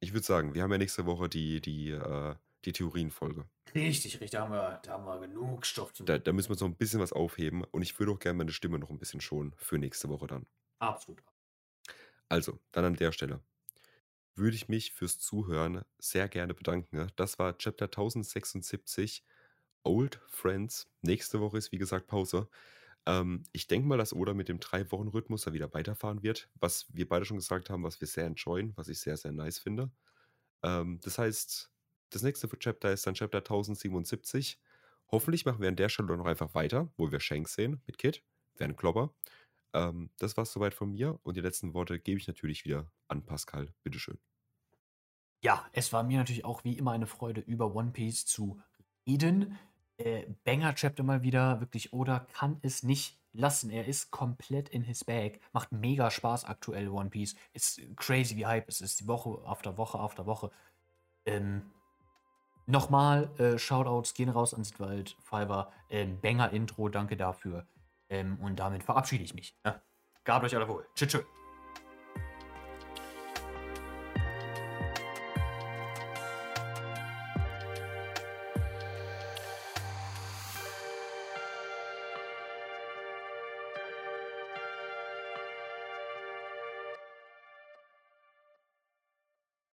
S2: ich würde sagen, wir haben ja nächste Woche die, die, äh, die Theorienfolge.
S3: Richtig, richtig. Da haben wir, da haben wir genug Stoff zu.
S2: Da, da müssen wir uns noch ein bisschen was aufheben und ich würde auch gerne meine Stimme noch ein bisschen schonen für nächste Woche dann.
S3: Absolut.
S2: Also, dann an der Stelle würde ich mich fürs Zuhören sehr gerne bedanken. Das war Chapter 1076 Old Friends. Nächste Woche ist wie gesagt Pause. Ähm, ich denke mal, dass Oda mit dem Drei-Wochen-Rhythmus da wieder weiterfahren wird, was wir beide schon gesagt haben, was wir sehr enjoyen, was ich sehr, sehr nice finde. Ähm, das heißt, das nächste Chapter ist dann Chapter 1077. Hoffentlich machen wir an der Stelle noch einfach weiter, wo wir Shanks sehen mit Kid, wäre ein Klopper. Ähm, das war's soweit von mir und die letzten Worte gebe ich natürlich wieder an Pascal. Bitteschön.
S3: Ja, es war mir natürlich auch wie immer eine Freude, über One Piece zu reden. Äh, Banger-Chapter mal wieder. Wirklich, Oda kann es nicht lassen. Er ist komplett in his bag. Macht mega Spaß aktuell, One Piece. Ist crazy, wie Hype es ist. Die Woche after Woche after Woche. Ähm, Nochmal, äh, Shoutouts gehen raus an Sidwald, Fiverr. Ähm, Banger-Intro, danke dafür. Ähm, und damit verabschiede ich mich. Ne? Gabt euch alle wohl. Tschüss, tschüss.